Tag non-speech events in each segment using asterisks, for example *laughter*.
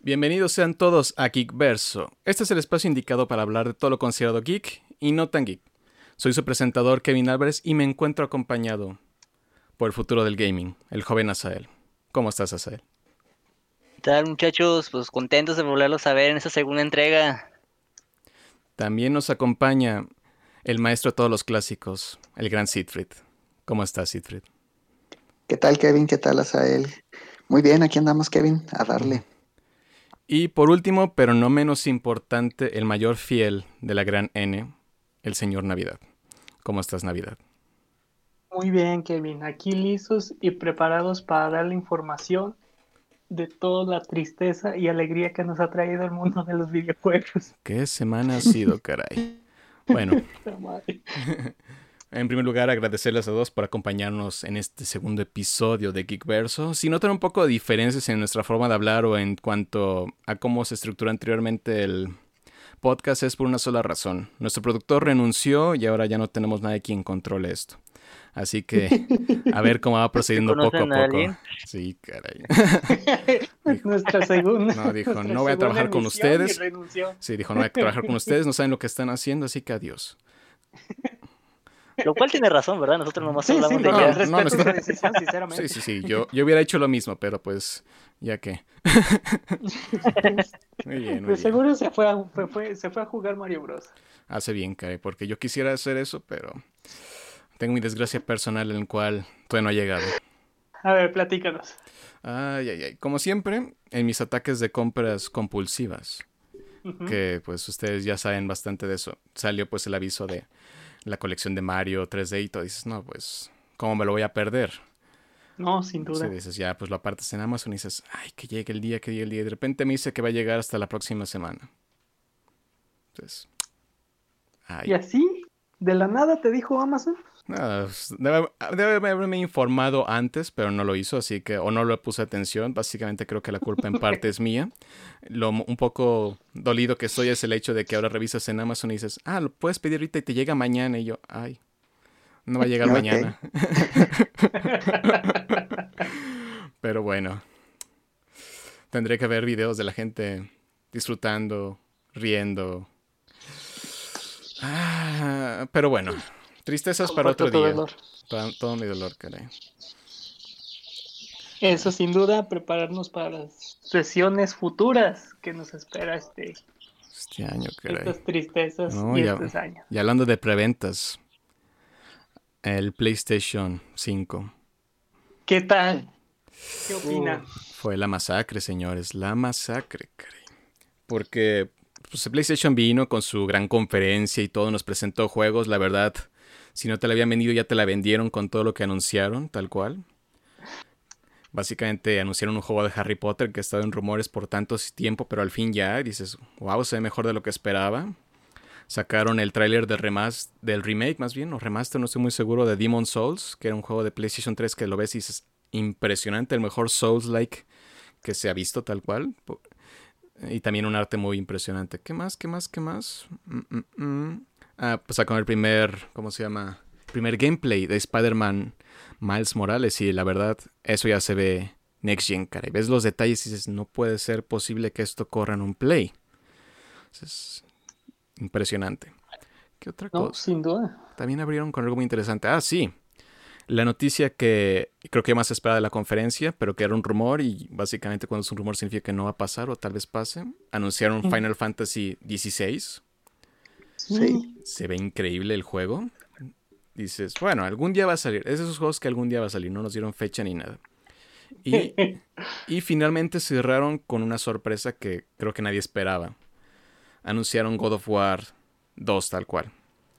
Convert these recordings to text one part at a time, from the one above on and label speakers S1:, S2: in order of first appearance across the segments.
S1: Bienvenidos sean todos a Geekverso. Este es el espacio indicado para hablar de todo lo considerado geek y no tan geek. Soy su presentador Kevin Álvarez y me encuentro acompañado por el futuro del gaming, el joven Asael. ¿Cómo estás, Asael?
S2: ¿Qué tal, muchachos? Pues contentos de volverlos a ver en esta segunda entrega.
S1: También nos acompaña el maestro de todos los clásicos, el gran Siegfried. ¿Cómo estás, Siegfried?
S3: ¿Qué tal, Kevin? ¿Qué tal, Asael? Muy bien, aquí andamos, Kevin, a darle.
S1: Y por último, pero no menos importante, el mayor fiel de la gran N, el señor Navidad. ¿Cómo estás, Navidad?
S4: Muy bien, Kevin. Aquí listos y preparados para dar la información de toda la tristeza y alegría que nos ha traído el mundo de los videojuegos.
S1: ¿Qué semana ha sido, caray? Bueno, *laughs* *laughs* en primer lugar, agradecerles a todos por acompañarnos en este segundo episodio de Geekverso. Si notan un poco de diferencias en nuestra forma de hablar o en cuanto a cómo se estructuró anteriormente el podcast, es por una sola razón. Nuestro productor renunció y ahora ya no tenemos nadie quien controle esto. Así que *laughs* a ver cómo va procediendo poco a poco. Sí, caray. *laughs*
S4: nuestra segunda.
S1: No, dijo, no voy a trabajar con ustedes. Sí, dijo, no voy a trabajar con ustedes, no saben lo que están haciendo, así que adiós. *laughs*
S2: Lo cual tiene razón, ¿verdad? Nosotros nomás hablamos de
S4: ella. No, no, decisión, sinceramente.
S1: Sí, sí, sí. Yo, yo hubiera hecho lo mismo, pero pues, ya que. *laughs*
S4: muy bien, muy seguro se fue, a, fue, se fue a jugar Mario Bros.
S1: Hace bien, Kai, porque yo quisiera hacer eso, pero tengo mi desgracia personal en el cual todavía no ha llegado.
S4: A ver, platícanos.
S1: Ay, ay, ay. Como siempre, en mis ataques de compras compulsivas, que pues ustedes ya saben bastante de eso, salió pues el aviso de la colección de Mario 3D y todo. Dices, no, pues, ¿cómo me lo voy a perder?
S4: No, sin duda.
S1: Sí, dices, ya, pues lo apartas en Amazon y dices, ay, que llegue el día, que llegue el día. Y de repente me dice que va a llegar hasta la próxima semana. Entonces,
S4: ay. ¿Y así? ¿De la nada te dijo Amazon?
S1: Pues, debe, haberme informado antes, pero no lo hizo, así que, o no le puse atención. Básicamente creo que la culpa en *laughs* parte es mía. Lo un poco dolido que estoy es el hecho de que ahora revisas en Amazon y dices, ah, lo puedes pedir ahorita y te llega mañana. Y yo, ay, no va a llegar mañana. *laughs* pero bueno, tendré que ver videos de la gente disfrutando, riendo. Ah, pero bueno. Tristezas para otro día. Dolor. todo mi dolor, caray.
S4: Eso sin duda, prepararnos para las sesiones futuras que nos espera este,
S1: este año, caray.
S4: Estas tristezas y estos años.
S1: Y hablando de preventas, el PlayStation 5.
S4: ¿Qué tal? ¿Qué opina?
S1: fue la masacre, señores, la masacre, caray. Porque pues, PlayStation vino con su gran conferencia y todo, nos presentó juegos, la verdad si no te la habían vendido, ya te la vendieron con todo lo que anunciaron, tal cual. Básicamente anunciaron un juego de Harry Potter que ha estado en rumores por tanto tiempo, pero al fin ya dices, wow, se ve mejor de lo que esperaba. Sacaron el tráiler del, del remake, más bien, o remaster, no estoy muy seguro, de Demon Souls, que era un juego de PlayStation 3 que lo ves y dices, impresionante, el mejor Souls-like que se ha visto tal cual. Y también un arte muy impresionante. ¿Qué más? ¿Qué más? ¿Qué más? Mm, mm, mm. Ah, pues con el primer, ¿cómo se llama? Primer gameplay de Spider-Man Miles Morales y la verdad, eso ya se ve next gen, cara. Y ves los detalles y dices, no puede ser posible que esto corra en un play. Es impresionante. ¿Qué otra cosa?
S4: Sin duda.
S1: También abrieron con algo muy interesante. Ah, sí. La noticia que creo que más esperada de la conferencia, pero que era un rumor y básicamente cuando es un rumor significa que no va a pasar o tal vez pase. Anunciaron Final Fantasy XVI
S3: Sí.
S1: Se ve increíble el juego. Dices, bueno, algún día va a salir. Es esos juegos que algún día va a salir. No nos dieron fecha ni nada. Y, *laughs* y finalmente cerraron con una sorpresa que creo que nadie esperaba. Anunciaron God of War 2 tal cual.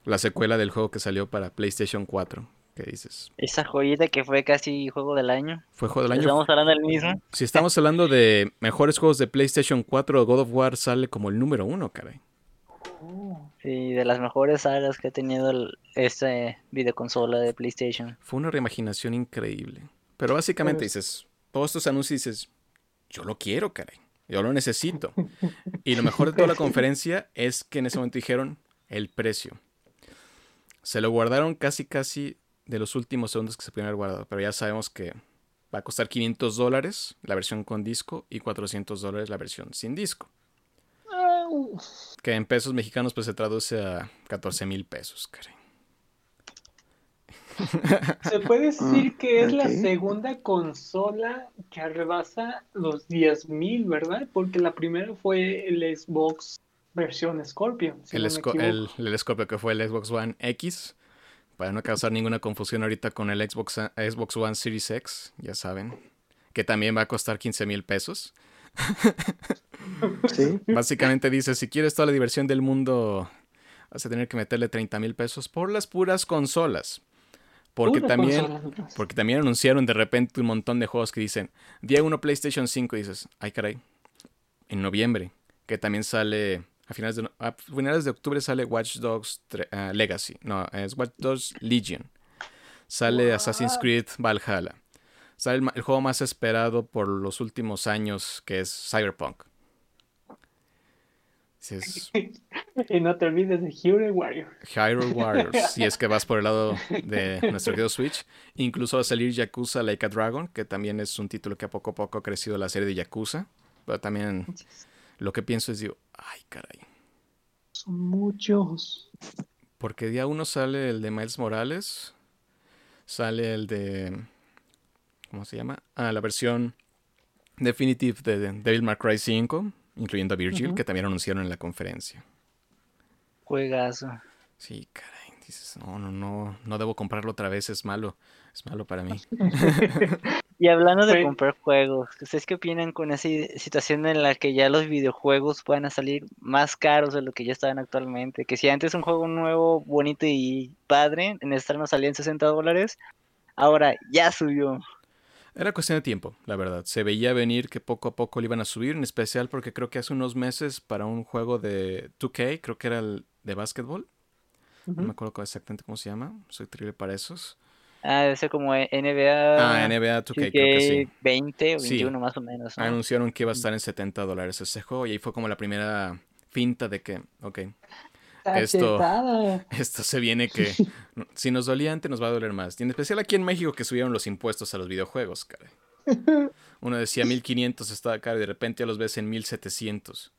S1: La secuela del juego que salió para PlayStation 4. ¿Qué dices?
S2: Esa joyita que fue casi juego del año.
S1: Fue juego del año.
S2: Estamos hablando del mismo.
S1: Si estamos hablando de mejores juegos de PlayStation 4, God of War sale como el número uno, caray.
S2: Sí, de las mejores sagas que ha tenido este videoconsola de PlayStation.
S1: Fue una reimaginación increíble. Pero básicamente pues dices, todos estos anuncios dices, yo lo quiero, caray. Yo lo necesito. y lo mejor de toda la *laughs* conferencia es que en ese momento dijeron el precio. Se lo guardaron casi, casi de los últimos segundos que se pudieron haber guardado. Pero ya sabemos que Va a costar 500 dólares la versión con disco y 400 dólares la versión sin disco. Que en pesos mexicanos pues se traduce a 14 mil pesos, caray.
S4: Se puede *laughs* decir que es la segunda consola que rebasa los 10.000, ¿verdad? Porque la primera fue el Xbox versión Scorpion. si
S1: el,
S4: no me
S1: esco-
S4: equivoco.
S1: el, el Scorpio que fue el Xbox One X. Para no causar ninguna confusión ahorita con el Xbox, Xbox One Series X, ya saben. Que también va a costar 15 mil pesos.
S3: Sí,
S1: Básicamente dice, si quieres toda la diversión del mundo, vas a tener que meterle 30 mil pesos por las puras consolas. Porque
S4: Pura
S1: también, porque también anunciaron de repente un montón de juegos que dicen, día 1 PlayStation 5, y dices, ay caray, en noviembre, que también sale, a finales de, a finales de octubre sale Watch Dogs ah, Legacy, no, es Watch Dogs Legion, sale Assassin's? Creed Valhalla, sale el, juego más esperado por los últimos años, que es Cyberpunk. *laughs*
S4: Y no te olvides de Hero Warrior.
S1: Hyrule Warriors, si es que vas por el lado *laughs* de nuestro querido Switch. Incluso va a salir Yakuza Like a Dragon, que también es un título que a poco a poco ha crecido la serie de Yakuza. Pero también lo que pienso es, digo, ay caray.
S4: Son muchos.
S1: Porque día uno sale el de Miles Morales, sale el de... ¿Cómo se llama? Ah, la versión Definitive de Devil May Cry 5, incluyendo a Virgil, que también anunciaron en la conferencia.
S2: Juegazo.
S1: Sí, caray. Dices, no, no, no, no debo comprarlo otra vez, es malo. Es malo para mí. *laughs*
S2: Y hablando de
S4: Sí.
S2: comprar juegos, ¿ustedes qué opinan con esa situación en la que ya los videojuegos puedan a salir más caros de lo que ya estaban actualmente? Que si antes un juego nuevo, bonito y padre, en estar no salía en 60 dólares, ahora ya subió.
S1: Era cuestión de tiempo, la verdad. Se veía venir que poco a poco le iban a subir, en especial porque creo que hace unos meses para un juego de 2K, creo que era el de básquetbol. No me acuerdo exactamente cómo se llama. Soy terrible para esos.
S2: Ah, debe ser como NBA,
S1: Ah, NBA 2K, creo que sí.
S2: 20 o
S1: Sí.
S2: 21 más o menos, ¿no?
S1: Anunciaron que iba a estar en 70 dólares ese juego y ahí fue como la primera finta de que, ok, Esto- *laughs* esto se viene que *laughs* si nos dolía antes nos va a doler más. Y en especial aquí en México que subieron los impuestos a los videojuegos, cara. *laughs* Uno decía 1500 estaba caro y de repente ya los ves en 1700.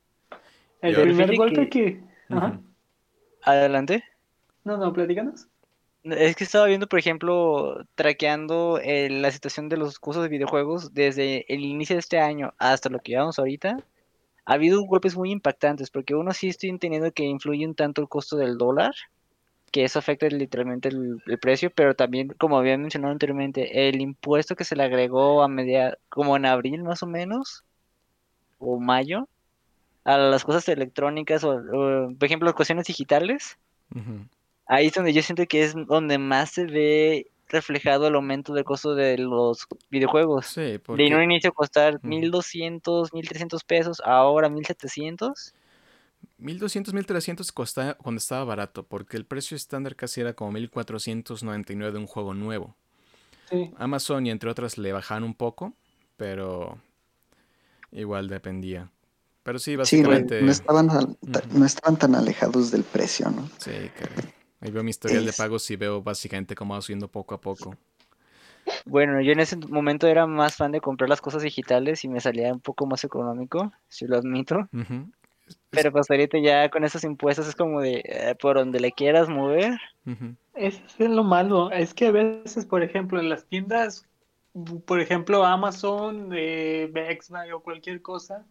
S4: El
S1: Yo-
S4: primer golpe
S2: que-
S4: que... Ajá.
S2: Adelante.
S4: No, no, platícanos.
S2: Es que estaba viendo, por ejemplo, traqueando eh, la situación de los cursos de videojuegos desde el inicio de este año hasta lo que llevamos ahorita. Ha habido golpes muy impactantes, porque uno sí estoy entendiendo que influye un tanto el costo del dólar, que eso afecta literalmente el, el precio, pero también, como había mencionado anteriormente, el impuesto que se le agregó a media, como en abril más o menos, o mayo, a las cosas electrónicas, o, o, por ejemplo, cuestiones digitales. Ahí es donde yo siento que es donde más se ve reflejado el aumento del costo de los videojuegos.
S1: Sí,
S2: De en un
S1: porque
S2: inicio costar
S1: Ujú.
S2: 1200, 1300 pesos, ahora 1700.
S1: 1200, 1300 costaba cuando estaba barato, porque el precio estándar casi era como 1499 de un juego nuevo.
S4: Sí.
S1: Amazon y entre otras le bajaban un poco, pero igual dependía. Pero sí,
S3: sí, no,
S1: básicamente.
S3: no estaban, no estaban tan alejados del precio, ¿no?
S1: Sí, caray. Ahí veo mi historial de pagos y veo básicamente cómo va subiendo poco a poco.
S2: Bueno, yo en ese momento era más fan de comprar las cosas digitales y me salía un poco más económico, si lo admito. Pero pues ahorita ya con esos impuestos es como de eh, por donde le quieras mover.
S4: Es lo malo. Es que a veces, por ejemplo, en las tiendas, por ejemplo, Amazon, eh, Best Buy o cualquier cosa,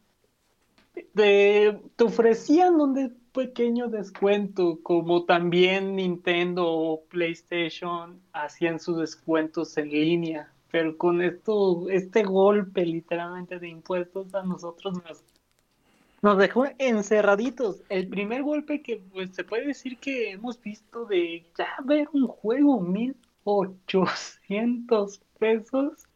S4: te, te ofrecían un de- pequeño descuento, como también Nintendo o PlayStation hacían sus descuentos en línea. Pero con esto, este golpe literalmente de impuestos a nosotros nos, nos dejó encerraditos. El primer golpe que pues, se puede decir que hemos visto de ya ver un juego 1800 pesos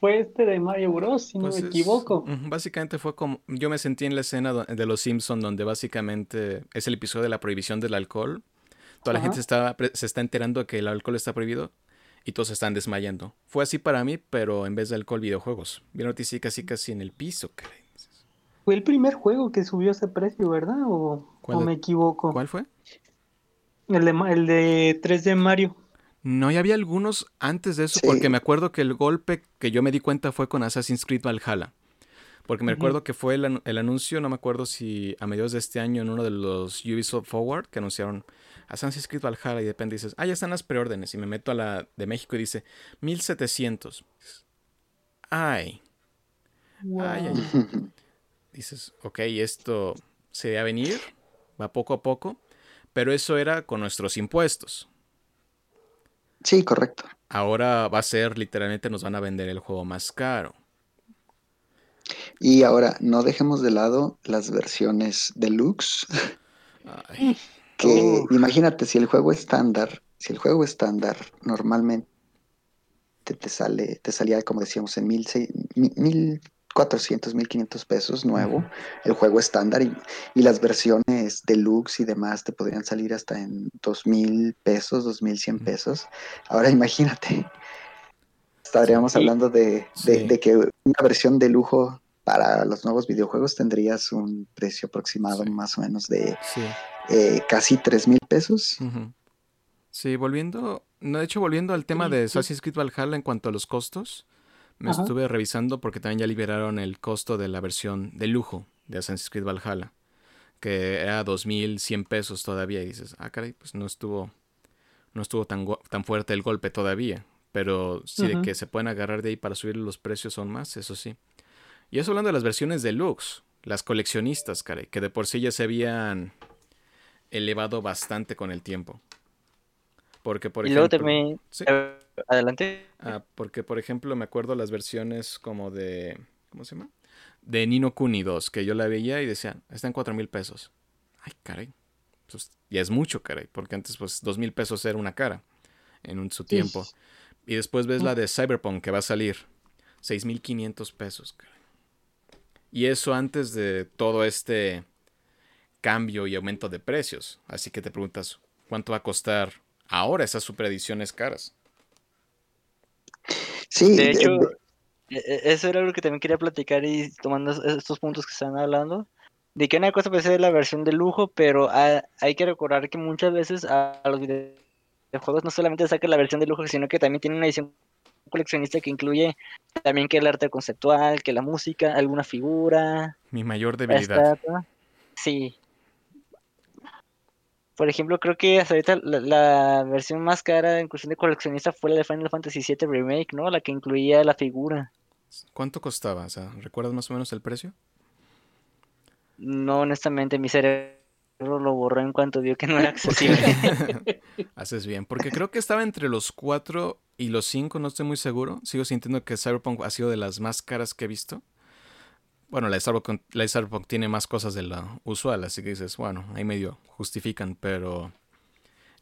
S4: fue este de Mario Bros, si no
S1: Pues
S4: me
S1: es-
S4: equivoco.
S1: Básicamente fue como. Yo me sentí en la escena de Los Simpson donde básicamente es el episodio de la prohibición del alcohol. Toda la gente se está, se está enterando que el alcohol está prohibido y todos se están desmayando. Fue así para mí, pero en vez de alcohol, videojuegos. Vi la noticia casi casi en el piso, caray.
S4: Fue el primer juego que subió ese precio, ¿verdad? ¿O,
S1: ¿Cuál
S4: o
S1: de-
S4: me equivoco?
S1: ¿Cuál fue?
S4: El de, el de 3D Mario.
S1: No, y había algunos antes de eso,
S3: Sí.
S1: porque me acuerdo que el golpe que yo me di cuenta fue con Assassin's Creed Valhalla. Porque me recuerdo que fue el, anu- el anuncio, no me acuerdo si a mediados de este año en uno de los Ubisoft Forward, que anunciaron Assassin's Creed Valhalla y de repente dices, ah, ya están las preórdenes. Y me meto a la de México y dice 1700. Ay,
S4: Wow.
S1: ay, ay. *laughs* Dices, ok, esto se va a venir, va poco a poco, pero eso era con nuestros impuestos.
S3: Sí, correcto.
S1: Ahora va a ser, literalmente nos van a vender el juego más caro.
S3: Y ahora, no dejemos de lado las versiones deluxe.
S1: Ay. *laughs*
S3: Que imagínate, si el juego estándar, si el juego estándar normalmente te, te sale, te salía, como decíamos, en mil, mil, 400, 1500 pesos nuevo, el juego estándar y, y, las versiones deluxe y demás te podrían salir hasta en 2000 pesos, 2100 pesos. Ahora imagínate, estaríamos hablando de, de, que una versión de lujo para los nuevos videojuegos tendrías un precio aproximado más o menos de eh, casi 3000 pesos.
S1: Sí, volviendo, no, de hecho, volviendo al tema de Assassin's Creed Valhalla en cuanto a los costos me
S4: Ajá.
S1: estuve revisando porque también ya liberaron el costo de la versión de lujo de Assassin's Creed Valhalla, que era 2100 pesos todavía. Y dices, ah, caray, pues no estuvo, no estuvo tan, tan fuerte el golpe todavía. Pero sí, de que se pueden agarrar de ahí para subir los precios son más, eso sí. Y eso hablando de las versiones deluxe, las coleccionistas, caray, que de por sí ya se habían elevado bastante con el tiempo. Porque, por
S2: y luego
S1: ejemplo.
S2: también.
S1: Sí.
S2: Adelante.
S1: Ah, porque, por ejemplo, me acuerdo las versiones como de. ¿Cómo se llama? De Nino Kuni 2, que yo la veía y decían, están cuatro mil pesos. Ay, caray. Pues, ya es mucho, caray. Porque antes, pues, dos mil pesos era una cara en un- su tiempo. Y después ves la de Cyberpunk que va a salir. Seis mil quinientos pesos, caray. Y eso antes de todo este cambio y aumento de precios. Así que te preguntas, ¿cuánto va a costar ahora esas superediciones caras?
S3: Sí,
S2: De
S3: de-
S2: hecho,
S3: de-
S2: e- e- eso era algo que también quería platicar y tomando es- estos puntos que están hablando. De que una cosa puede ser la versión de lujo, pero ha- hay que recordar que muchas veces a, a los videojuegos no solamente sacan la versión de lujo, sino que también tienen una edición coleccionista que incluye también que el arte conceptual, que la música, alguna figura,
S1: Mi mayor debilidad.
S2: estatua. Sí. Por ejemplo, creo que hasta ahorita la, la versión más cara en cuestión de coleccionista fue la de Final Fantasy VII Remake, ¿no? La que incluía la figura.
S1: ¿Cuánto costaba? O sea, ¿recuerdas más o menos el precio?
S2: No, honestamente, mi cerebro lo borró en cuanto vio que no era *laughs* accesible. *laughs*
S1: Haces bien, porque creo que estaba entre los 4 y los 5, no estoy muy seguro. Sigo sintiendo que Cyberpunk ha sido de las más caras que he visto. Bueno, la de Cyberpunk, la de Cyberpunk tiene más cosas de lo usual, así que dices, bueno, ahí medio justifican, pero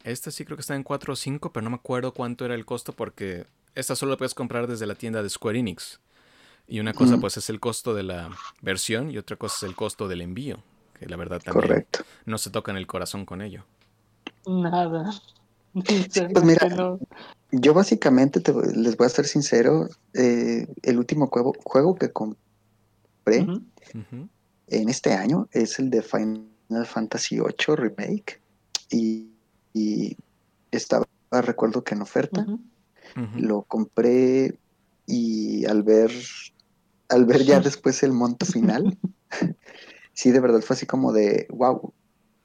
S1: esta sí creo que está en 4 o 5, pero no me acuerdo cuánto era el costo porque esta solo la puedes comprar desde la tienda de Square Enix. Y una cosa pues es el costo de la versión y otra cosa es el costo del envío, que la verdad también
S3: correcto.
S1: no se toca en el corazón con ello.
S4: Nada. *laughs*
S3: Pues mira,
S4: No.
S3: Yo básicamente te voy- les voy a ser sincero, eh, el último juego, juego que compré En este año es el de Final Fantasy VIII Remake y, y estaba, recuerdo que en oferta, lo compré y al ver, al ver ya después el monto final, *laughs* sí, de verdad fue así como de, wow,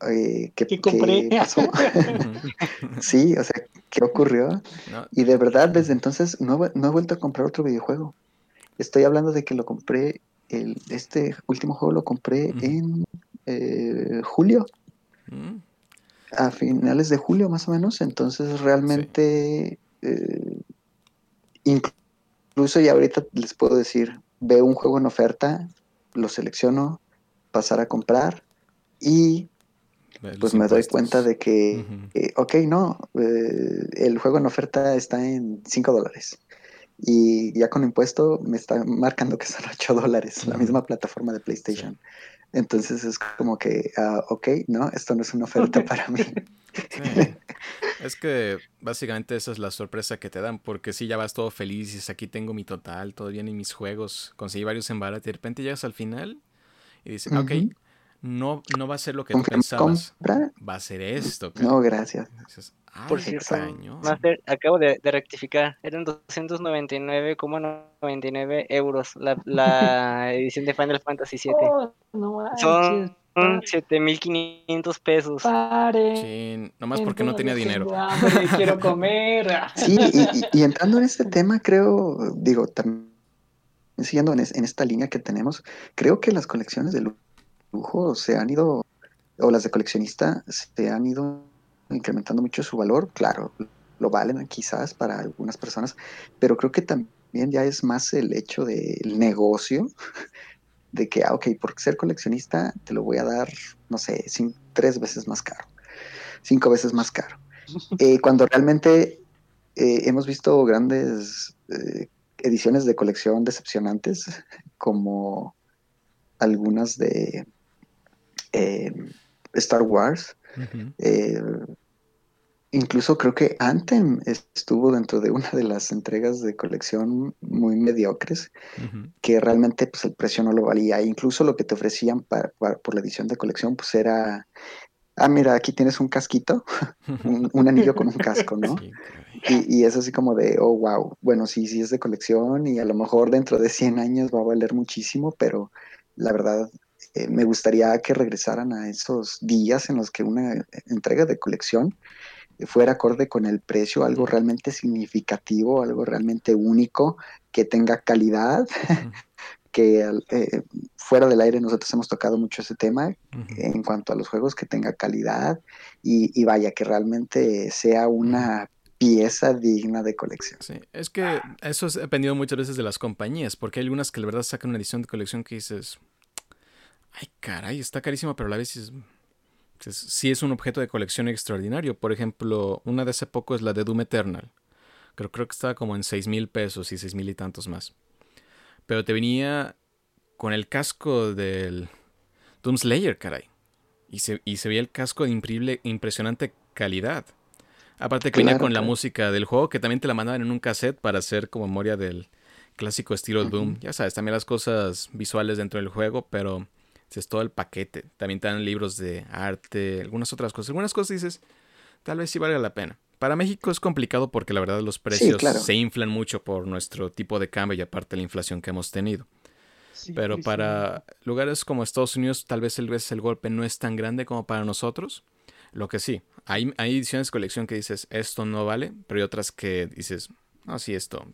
S3: eh, ¿qué,
S4: ¿Qué
S3: pasó? *laughs* Sí, o sea, ¿qué ocurrió?
S1: No,
S3: Y de verdad, desde entonces no, no he vuelto a comprar otro videojuego. Estoy hablando de que lo compré, el, este último juego lo compré en eh, julio,
S1: mm,
S3: a finales de julio más o menos. Entonces realmente, eh, incluso ya ahorita les puedo decir, veo un juego en oferta, lo selecciono, pasar a comprar y pues me doy cuenta de que eh, ok, no, eh, el juego en oferta está en 5 dólares. Y ya con impuesto me está marcando que son *laughs* 8 dólares, la misma plataforma de PlayStation. Entonces es como que, ah, ok, no, esto no es una oferta para mí. *laughs*
S1: Sí. Es que básicamente esa es la sorpresa que te dan, porque si ya vas todo feliz y dices, aquí tengo mi total, todo bien en mis juegos, conseguí varios en barato y de repente llegas al final y dices, ok,
S3: Ujú.
S1: no, no va a ser lo que tú pensabas,
S3: compra.
S1: va a ser esto. cara".
S3: No, gracias.
S1: Dices,
S2: Por cierto. Master, acabo de, de rectificar. Eran 299,99 euros la, la *laughs* edición de Final Fantasy VII.
S4: Oh, no.
S2: Son
S4: pa-
S2: 7.500 pesos.
S4: Pare.
S1: Sí, nomás porque no tenía dinero.
S4: hambre, *laughs* quiero comer.
S3: Sí, y, y- entrando en este tema, creo, digo, también siguiendo en, es- en esta línea que tenemos, creo que las colecciones de lu- lujo se han ido, o las de coleccionista, se han ido incrementando mucho su valor. Claro, lo valen quizás para algunas personas, pero creo que también ya es más el hecho del negocio, *laughs* de que, ah, ok, por ser coleccionista te lo voy a dar, no sé, cin- tres veces más caro, cinco veces más caro. *laughs* Eh, cuando realmente eh, hemos visto grandes eh, ediciones de colección decepcionantes, como algunas de Star Wars. Eh, incluso creo que Anthem estuvo dentro de una de las entregas de colección muy mediocres, que realmente pues, el precio no lo valía. Incluso lo que te ofrecían pa- pa- por la edición de colección, pues era, ah, mira, aquí tienes un casquito, *laughs* un, un anillo con un casco, ¿no?
S1: Sí, caray.
S3: Y, y es así como de, oh, wow, bueno, sí, sí es de colección y a lo mejor dentro de 100 años va a valer muchísimo, pero la verdad eh, me gustaría que regresaran a esos días en los que una entrega de colección fuera acorde con el precio, algo realmente significativo, algo realmente único, que tenga calidad, que eh, fuera del aire nosotros hemos tocado mucho ese tema, en cuanto a los juegos que tenga calidad y, y vaya, que realmente sea una pieza digna de colección.
S1: Sí, es que eso ha dependido muchas veces de las compañías, porque hay algunas que la verdad sacan una edición de colección que dices, ay caray, está carísimo, pero a la vez es, sí es un objeto de colección extraordinario. Por ejemplo, una de hace poco es la de Doom Eternal. Creo, creo que estaba como en seis mil pesos y seis mil y tantos más. Pero te venía con el casco del Doom Slayer, caray. Y se, y se veía el casco de increíble, impresionante calidad. Aparte que venía
S3: Claro,
S1: con la música del juego, que también te la mandaban en un cassette para hacer como memoria del clásico estilo Doom. Ya sabes, también las cosas visuales dentro del juego, pero es todo el paquete. También te dan libros de arte, algunas otras cosas. Algunas cosas dices, tal vez sí valga la pena. Para México es complicado porque la verdad los precios
S3: claro.
S1: se inflan mucho por nuestro tipo de cambio y aparte la inflación que hemos tenido.
S4: Sí,
S1: Pero
S4: sí.
S1: para lugares como Estados Unidos, tal vez el, vez el golpe no es tan grande como para nosotros. Lo que sí, hay, hay ediciones de colección que dices, esto no vale, pero hay otras que dices, no, sí, esto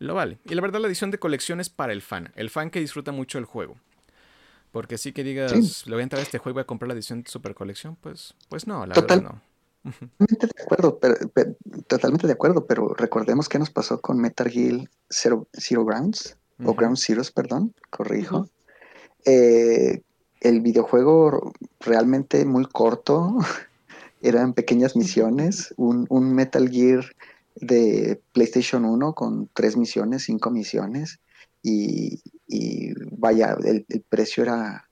S1: lo vale. Y la verdad, la edición de colección es para el fan, el fan que disfruta mucho el juego. Porque sí que digas,
S3: Sí.
S1: le voy a entrar a este juego y voy a comprar la edición de super colección, pues, pues no, la
S3: Total.
S1: verdad no.
S3: Totalmente de acuerdo, pero, pero- totalmente de acuerdo, pero recordemos qué nos pasó con Metal Gear Zero, Zero Grounds, o. Ground Zeroes, perdón, corrijo. Eh, el videojuego realmente muy corto, *laughs* eran pequeñas misiones, un, un Metal Gear de PlayStation 1 con tres misiones, cinco misiones, y, y vaya, el, el precio era,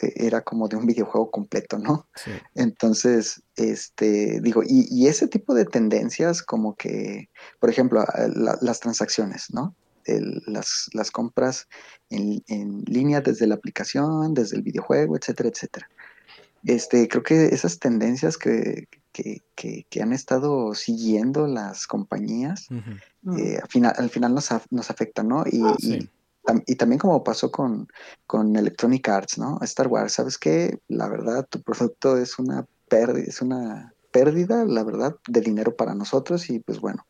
S3: era como de un videojuego completo, ¿no?
S1: Sí.
S3: Entonces, este, digo, y, y ese tipo de tendencias como que, por ejemplo, la- las transacciones, ¿no? El- las, las compras en, en línea desde la aplicación, desde el videojuego, etcétera, etcétera. Este, creo que esas tendencias que, que, que- que han estado siguiendo las compañías.
S1: Ujú.
S3: eh, al final, al final nos, af- nos afectan, ¿no? Y,
S1: Sí.
S3: Tam- Y también como pasó con, con Electronic Arts, ¿no? Star Wars, ¿sabes qué? La verdad, tu producto es una pérdida, es una pérdida, la verdad, de dinero para nosotros y pues bueno,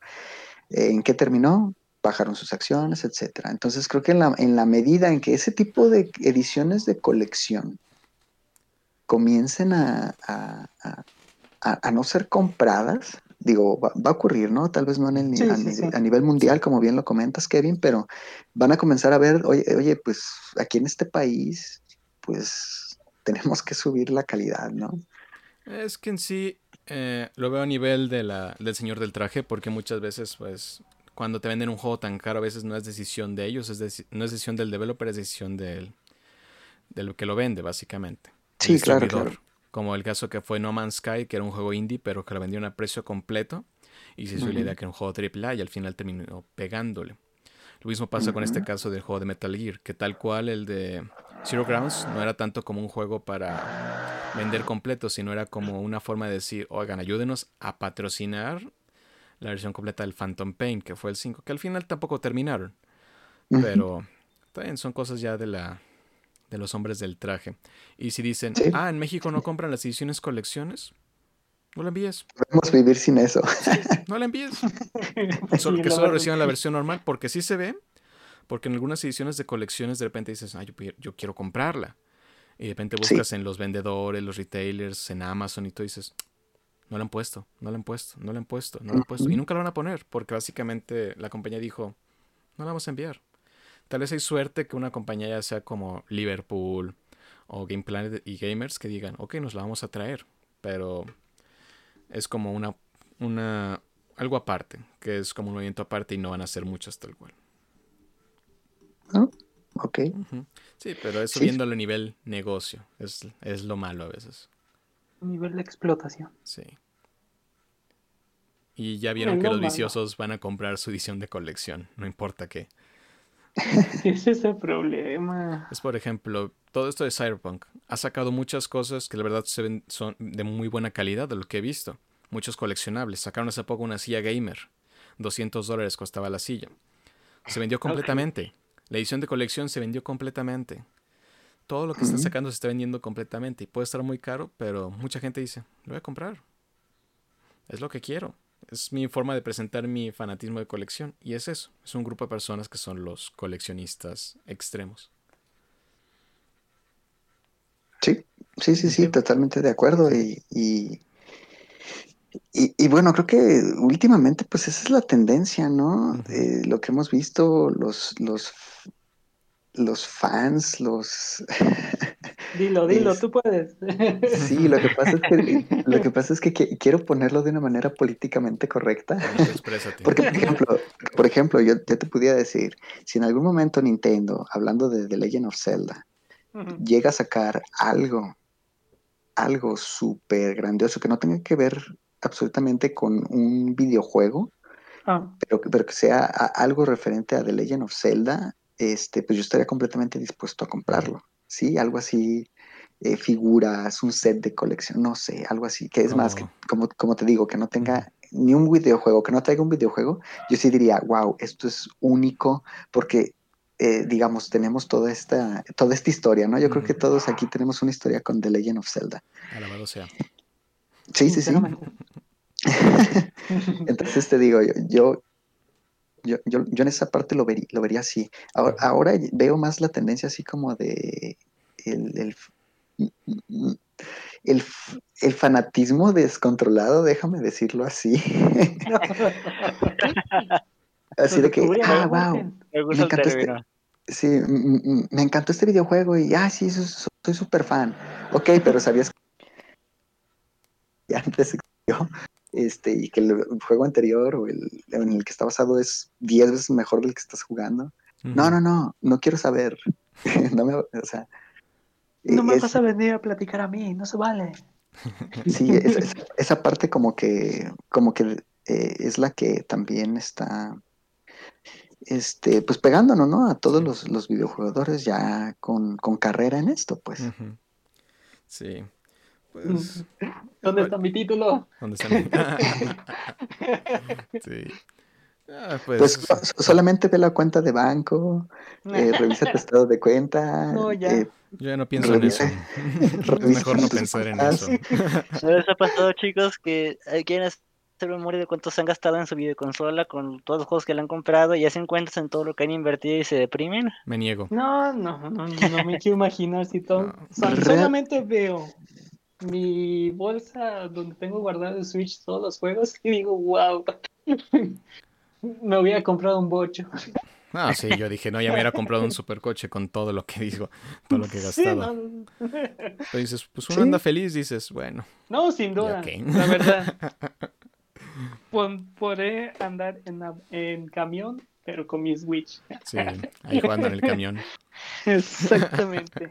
S3: eh, ¿en qué terminó? Bajaron sus acciones, etcétera. Entonces creo que en la, en la medida en que ese tipo de ediciones de colección comiencen a, a- a- a- a no ser compradas, digo, va, va a ocurrir, ¿no? Tal vez no en el,
S4: Sí,
S3: a,
S4: sí,
S3: ni-
S4: sí.
S3: a nivel mundial, como bien lo comentas, Kevin, pero van a comenzar a ver, oye, oye, pues aquí en este país, pues *laughs* tenemos que subir la calidad, ¿no?
S1: Es que en sí eh, lo veo a nivel de la, del señor del traje, porque muchas veces, pues, cuando te venden un juego tan caro, a veces no es decisión de ellos, es no es decisión del developer, es decisión del, del que lo vende, básicamente.
S3: Sí, claro.
S1: Como el caso que fue No Man's Sky, que era un juego indie, pero que lo vendieron a precio completo. Y se hizo la idea que era un juego AAA y al final terminó pegándole. Lo mismo pasa con este caso del juego de Metal Gear, que tal cual el de Zero Grounds no era tanto como un juego para vender completo, sino era como una forma de decir, oigan, ayúdenos a patrocinar la versión completa del Phantom Pain, que fue el 5, que al final tampoco terminaron. Pero también son cosas ya de la de los hombres del traje. Y si dicen,
S3: Sí.
S1: ah, en México no compran las ediciones colecciones, no la envíes,
S3: Podemos vivir sin eso.
S1: no la envíes. *laughs* Solo, que
S4: la
S1: solo reciban la versión normal, porque sí se ve, porque en algunas ediciones de colecciones de repente dices, ah, yo, quiero comprarla. Y de repente
S3: Sí.
S1: buscas en los vendedores, los retailers, en Amazon y tú dices, no la han puesto, no la han puesto, no la han puesto, no la han puesto. Y nunca la van a poner, porque básicamente la compañía dijo, no la vamos a enviar. Tal vez hay suerte que una compañía ya sea como Liverpool o Game Planet y Gamers que digan, ok, nos la vamos a traer. Pero es como una, una algo aparte, que es como un movimiento aparte y no van a hacer muchas tal cual.
S3: Ok.
S1: Ujú. Sí, pero eso
S3: Sí.
S1: viéndolo a nivel negocio, es, es lo malo a veces.
S4: Nivel de explotación.
S1: Sí. Y ya vieron que
S4: lo
S1: los viciosos van a comprar su edición de colección, no importa qué. *laughs*
S4: Ese es el problema.
S1: Es por ejemplo, todo esto de Cyberpunk ha sacado muchas cosas que la verdad se ven, son de muy buena calidad de lo que he visto. Muchos coleccionables. Sacaron hace poco una silla gamer. 200 dólares costaba la silla. Se vendió completamente. La edición de colección se vendió completamente. Todo lo que están sacando se está vendiendo completamente. Y puede estar muy caro, pero mucha gente dice, lo voy a comprar. Es lo que quiero. Es mi forma de presentar mi fanatismo de colección. Y es eso. Es un grupo de personas que son los coleccionistas extremos.
S3: Sí, sí, sí, sí, totalmente de acuerdo. Y, y, y- y bueno, creo que últimamente pues esa es la tendencia, ¿no? Eh, lo que hemos visto, los, los, los fans, los...
S4: Dilo, dilo,
S3: Es-
S4: tú puedes.
S3: Sí, lo que pasa es que, lo que, pasa es que, que quiero ponerlo de una manera políticamente correcta.
S1: Exprésate.
S3: Porque, por ejemplo, por ejemplo yo, yo te pudiera decir, si en algún momento Nintendo, hablando de The Legend of Zelda, llega a sacar algo, algo súper grandioso que no tenga que ver absolutamente con un videojuego,
S4: Ah,
S3: pero, que- pero que sea a- algo referente a The Legend of Zelda, este, pues yo estaría completamente dispuesto a comprarlo. Sí, algo así, eh, figuras, un set de colección, no sé, algo así, que es más, que,
S1: Como-
S3: como, te digo, que no tenga ni un videojuego, que no traiga un videojuego, yo sí diría, wow, esto es único, porque, eh, digamos, tenemos toda esta, toda esta historia, ¿no? Yo creo que todos aquí tenemos una historia con The Legend of Zelda.
S1: Alabado sea.
S3: Sí, sí, sí. *laughs* Entonces te digo, yo, yo, yo, yo, yo en esa parte lo, verí- lo vería así. Ahora, ahora veo más la tendencia así como de el, el, el, el fanatismo descontrolado, déjame decirlo así. *laughs* así de que, ah, wow.
S2: Me
S3: encanta este- sí, mm, mm, me encantó este videojuego y, ah, sí, so- so- soy súper fan. Ok, pero ¿sabías que antes existió? Este, y que el juego anterior o el en el que está basado es 10 veces mejor del que estás jugando. No, no, no, no quiero saber. *laughs* no me, o sea,
S4: No me
S3: es-
S4: vas a venir a platicar a mí, no se vale. *laughs*
S3: Sí, es- es- esa parte como que, como que eh, es la que también está, este, pues pegándonos, ¿no? A todos
S1: Sí.
S3: los, los videojugadores ya con, con carrera en esto, pues.
S1: Sí. Pues. *laughs*
S4: ¿Dónde está mi título?
S1: ¿Dónde está mi- *laughs* *laughs* sí. Ah, pues.
S3: Pues so- solamente ve la cuenta de banco, eh, revisa tu estado de cuenta.
S4: No, ya.
S3: eh,
S1: yo ya no pienso en eso.
S3: revisa-
S1: es
S3: revisa
S1: mejor no pensar en eso.
S2: ¿No les ha pasado, chicos, que eh, quieren hacer memoria de cuánto se han gastado en su videoconsola con todos los juegos que le han comprado y hacen cuentas en todo lo que han invertido y se deprimen?
S1: Me niego.
S4: No, no, no, no me quiero imaginar si todo.
S1: No.
S4: solamente veo mi bolsa donde tengo guardado el Switch todos los juegos y digo, wow, *laughs* me hubiera comprado un bocho.
S1: Ah, sí, yo dije, no, ya me hubiera comprado un supercoche con todo lo que digo, todo lo que he *laughs*
S4: Sí,
S1: gastado.
S4: no,
S1: Pero dices, pues uno
S3: Sí.
S1: anda feliz, dices, bueno,
S4: no, sin duda,
S1: qué?
S4: la verdad. *laughs* Podré andar en, en camión, pero con mi Switch.
S1: sí, ahí jugando en el camión.
S4: Exactamente.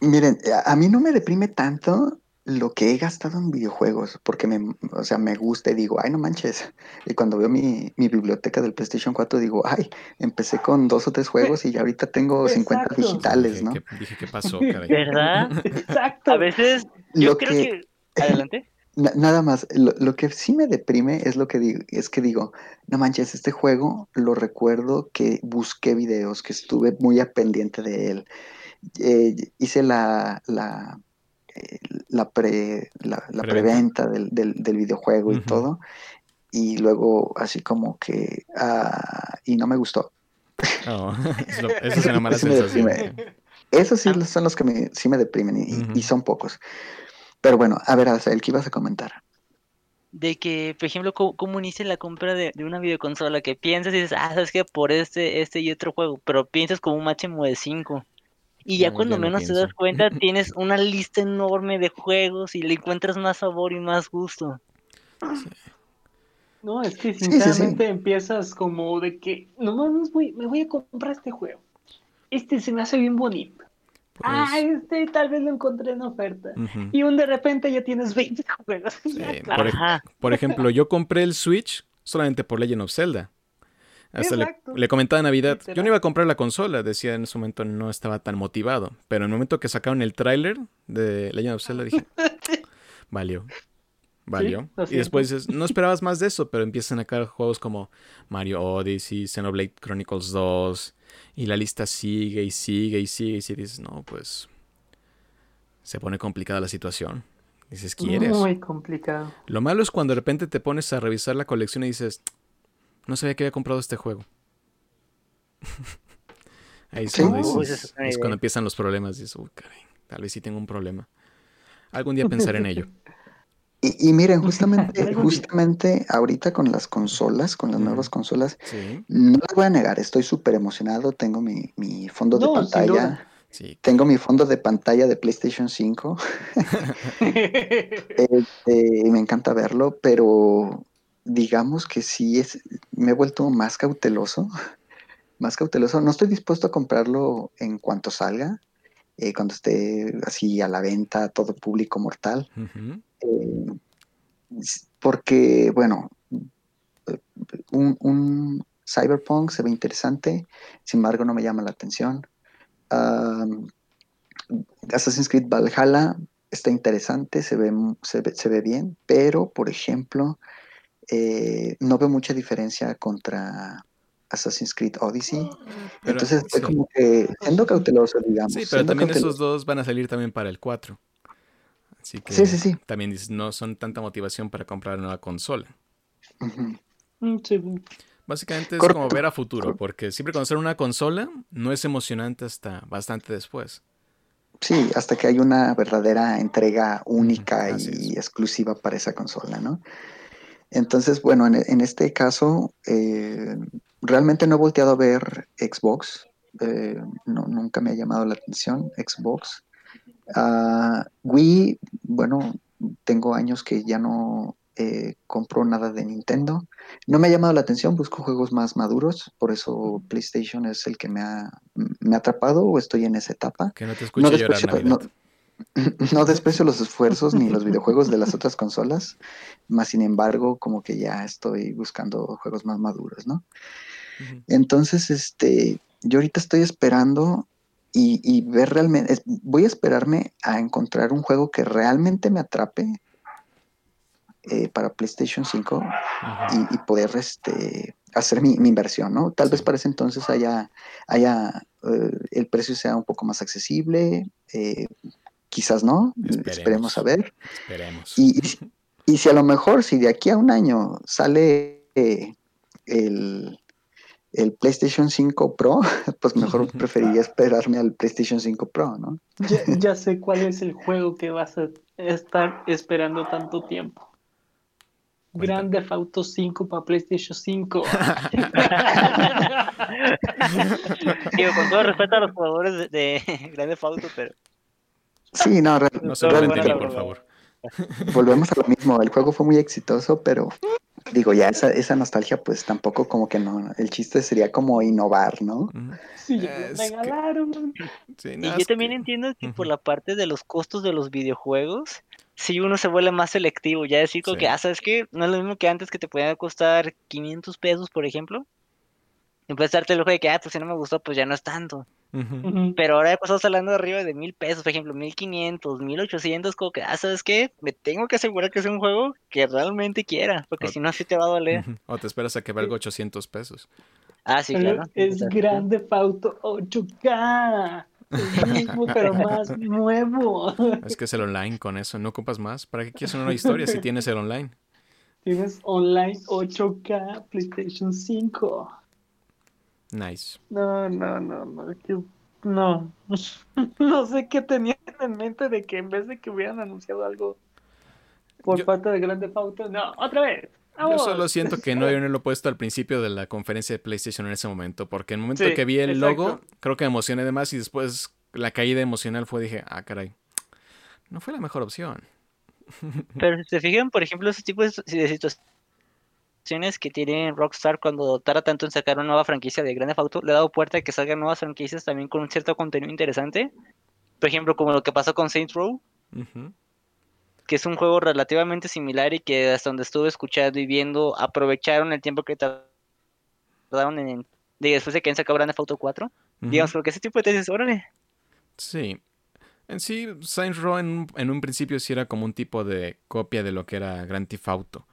S3: Miren, a, a mí no me deprime tanto lo que he gastado en videojuegos, porque me, o sea, me gusta y digo, ay, no manches. Y cuando veo mi, mi biblioteca del PlayStation 4, digo, ay, empecé con dos o tres juegos y ya ahorita tengo 50
S4: Exacto.
S3: digitales,
S1: dije,
S3: ¿no?
S1: ¿qué, dije, ¿qué pasó, *laughs* caray?
S2: ¿Verdad? *laughs*
S4: Exacto.
S2: A veces Yo
S3: Lo
S2: creo
S3: que,
S2: que... Adelante. *laughs*
S3: na- nada más, lo, lo que sí me deprime es lo que digo, es que digo, no manches, este juego lo recuerdo que busqué videos, que estuve muy a pendiente de él. Eh, hice la, la, eh, la, pre, la, la
S1: Preventa.
S3: del, del, del videojuego y todo, y luego así como que, ah, y no me gustó.
S1: Oh, *laughs* *laughs* es es una mala
S3: Eso
S1: sensación.
S3: deprime. Esos sí
S2: Ah.
S3: son los que me, sí me deprimen y, son pocos. Pero bueno, a ver, Azael, ¿qué ibas a comentar?
S2: De que, por ejemplo, cómo, cómo inicia la compra de, de una videoconsola, que piensas y dices, ah, sabes que por este, este y otro juego, pero piensas como un máximo de cinco. Y ya
S1: No,
S2: cuando
S1: ya no
S2: menos te das cuenta, *laughs* tienes una lista enorme de juegos y le encuentras más sabor y más gusto.
S4: No, es que
S3: Sí, sí, sí.
S4: sinceramente empiezas como de que, nomás voy, me voy a comprar este juego. Este se me hace bien bonito. ah,
S1: Pues,
S4: este tal vez lo encontré en oferta. Y un de repente ya tienes 20 *laughs* juegos.
S1: Sí,
S4: Ya,
S1: por, ej- por ejemplo, yo compré el Switch solamente por Legend of Zelda. Hasta le, le comentaba Navidad, yo no iba a comprar la consola, decía en ese momento no estaba tan motivado, pero en el momento que sacaron el tráiler de Legend of Zelda dije, *laughs* valió, valió. y después dices, no esperabas más de eso, pero empiezan a sacar juegos como Mario Odyssey, Xenoblade Chronicles 2, y la lista sigue y sigue y sigue, y si dices, no, pues se pone complicada la situación. Dices, ¿quieres?
S4: Muy complicado.
S1: Lo malo es cuando de repente te pones a revisar la colección y dices, no sabía que había comprado este juego. *laughs* Ahí es
S3: Sí.
S1: cuando, dices-
S2: es
S1: cuando empiezan los problemas. Dices, uy, caray, tal vez sí tengo un problema. Algún día pensaré en ello. *laughs*
S3: Y, y miren, justamente, *laughs* justamente ahorita con las consolas, con las nuevas consolas,
S1: Sí,
S3: no les voy a negar, estoy súper emocionado, tengo mi, mi fondo de
S4: No,
S3: pantalla,
S1: sí.
S3: tengo mi fondo de pantalla de PlayStation 5, este, me encanta verlo, pero digamos que sí es, me he vuelto más cauteloso, *laughs* más cauteloso, no estoy dispuesto a comprarlo en cuanto salga, eh, cuando esté así a la venta, todo público mortal. Eh, porque, bueno, un, un Cyberpunk se ve interesante, sin embargo no me llama la atención. Am, Assassin's Creed Valhalla está interesante, se ve, m- se ve, se ve bien, pero, por ejemplo, eh, no veo mucha diferencia contra Assassin's Creed Odyssey.
S1: Pero,
S3: Entonces, estoy
S1: sí.
S3: como que siendo cauteloso, digamos.
S1: Sí, pero también
S3: cauteloso.
S1: esos dos van a salir también para el 4. Así que
S3: Sí, sí, sí.
S1: también no son tanta motivación para comprar una nueva consola.
S4: Mm, sí.
S1: Básicamente es como ver a futuro, porque siempre conocer una consola no es emocionante hasta bastante después.
S3: Sí, hasta que hay una verdadera entrega única
S1: así
S3: y
S1: es.
S3: exclusiva para esa consola, ¿no? Entonces, bueno, en, en este caso, eh, realmente no he volteado a ver Xbox. eh, no, nunca me ha llamado la atención Xbox. Ah, Wii, bueno, tengo años que ya no eh, compro nada de Nintendo. No me ha llamado la atención, busco juegos más maduros, por eso PlayStation es el que me ha, me ha atrapado o estoy en esa etapa.
S1: Que no te escuche
S3: No
S1: llorar
S3: desprecio,
S1: Navidad.
S3: no, *laughs* no desprecio los esfuerzos ni los videojuegos de las otras consolas, más sin embargo, como que ya estoy buscando juegos más maduros, ¿no? Entonces, este, yo ahorita estoy esperando y, y ver realmente, es- voy a esperarme a encontrar un juego que realmente me atrape eh, para PlayStation 5
S1: Ujú.
S3: y, y poder este, hacer mi, mi inversión, ¿no? Tal vez para ese entonces haya, haya eh, el precio sea un poco más accesible, eh, quizás no,
S1: Esperemos.
S3: esperemos a ver.
S1: Esperemos.
S3: Y, y si- y si a lo mejor, si de aquí a un año sale eh, el, el PlayStation 5 Pro, *laughs* pues mejor *laughs* preferiría esperarme al PlayStation 5 Pro, ¿no?
S4: Ya, *laughs* ya sé cuál es el juego que vas a estar esperando tanto tiempo.
S1: Cuenta.
S4: Grand Theft Auto 5 para PlayStation 5.
S2: Digo, con todo respeto a los jugadores de, de Grand Theft Auto, pero
S3: Sí, no, real-
S1: no por favor. *laughs*
S3: volvemos a lo mismo. El juego fue muy exitoso, pero digo, ya esa, esa nostalgia, pues tampoco como que no. El chiste sería como innovar, ¿no?
S4: Sí, ya me
S1: que-
S4: regalaron.
S1: Sí,
S2: Y yo también
S1: que-
S2: entiendo que por la parte de los costos de los videojuegos, si uno se vuelve más selectivo, ya decir como
S1: Sí.
S2: que, ah, ¿sabes qué? No es lo mismo que antes que te podía costar 500 pesos, por ejemplo. Y puedes darte el lujo de que, ah, pues si no me gustó, pues ya no es tanto. Pero ahora pues estamos hablando de arriba de mil pesos, por ejemplo, mil quinientos, mil ochocientos, como que, ah, ¿sabes qué? Me tengo que asegurar que sea un juego que realmente quiera, porque si no, sí te va a doler.
S1: O te esperas a que valga 800 pesos.
S2: Ah, sí, claro.
S4: Es. Grande Auto 8K. El mismo, pero más *laughs* nuevo.
S1: Es que es el online con eso, no ocupas más. ¿Para qué quieres una historia si tienes el online?
S4: Tienes online 8K PlayStation 5.
S1: Nice.
S4: No, no, no, no. que- no. *laughs* No sé qué tenían en mente de que en vez de que hubieran anunciado algo por
S1: Yo-
S4: parte de Grande Auto, no, otra vez.
S1: Yo solo siento que no *laughs* debieron haberlo puesto al principio de la conferencia de PlayStation en ese momento, porque en el momento
S4: Sí,
S1: que vi el
S4: exacto.
S1: logo, creo que me emocioné de más y después la caída emocional fue, dije, ah, caray, no fue la mejor opción.
S2: Pero si se fijan, por ejemplo, ese tipo de situ- situaciones que tiene Rockstar cuando tarda tanto en sacar una nueva franquicia de Grand Theft Auto, le ha dado puerta a que salgan nuevas franquicias también con un cierto contenido interesante. Por ejemplo, como lo que pasó con Saints Row, que es un juego relativamente similar y que hasta donde estuve escuchando y viendo, aprovecharon el tiempo que tardaron en, de después de que han sacado Grand Theft Auto 4.
S1: Ujú.
S2: Digamos, porque ese tipo de tesis, órale.
S1: Sí. En sí, Saints Row en, un- en un principio sí era como un tipo de copia de lo que era Grand Theft Auto.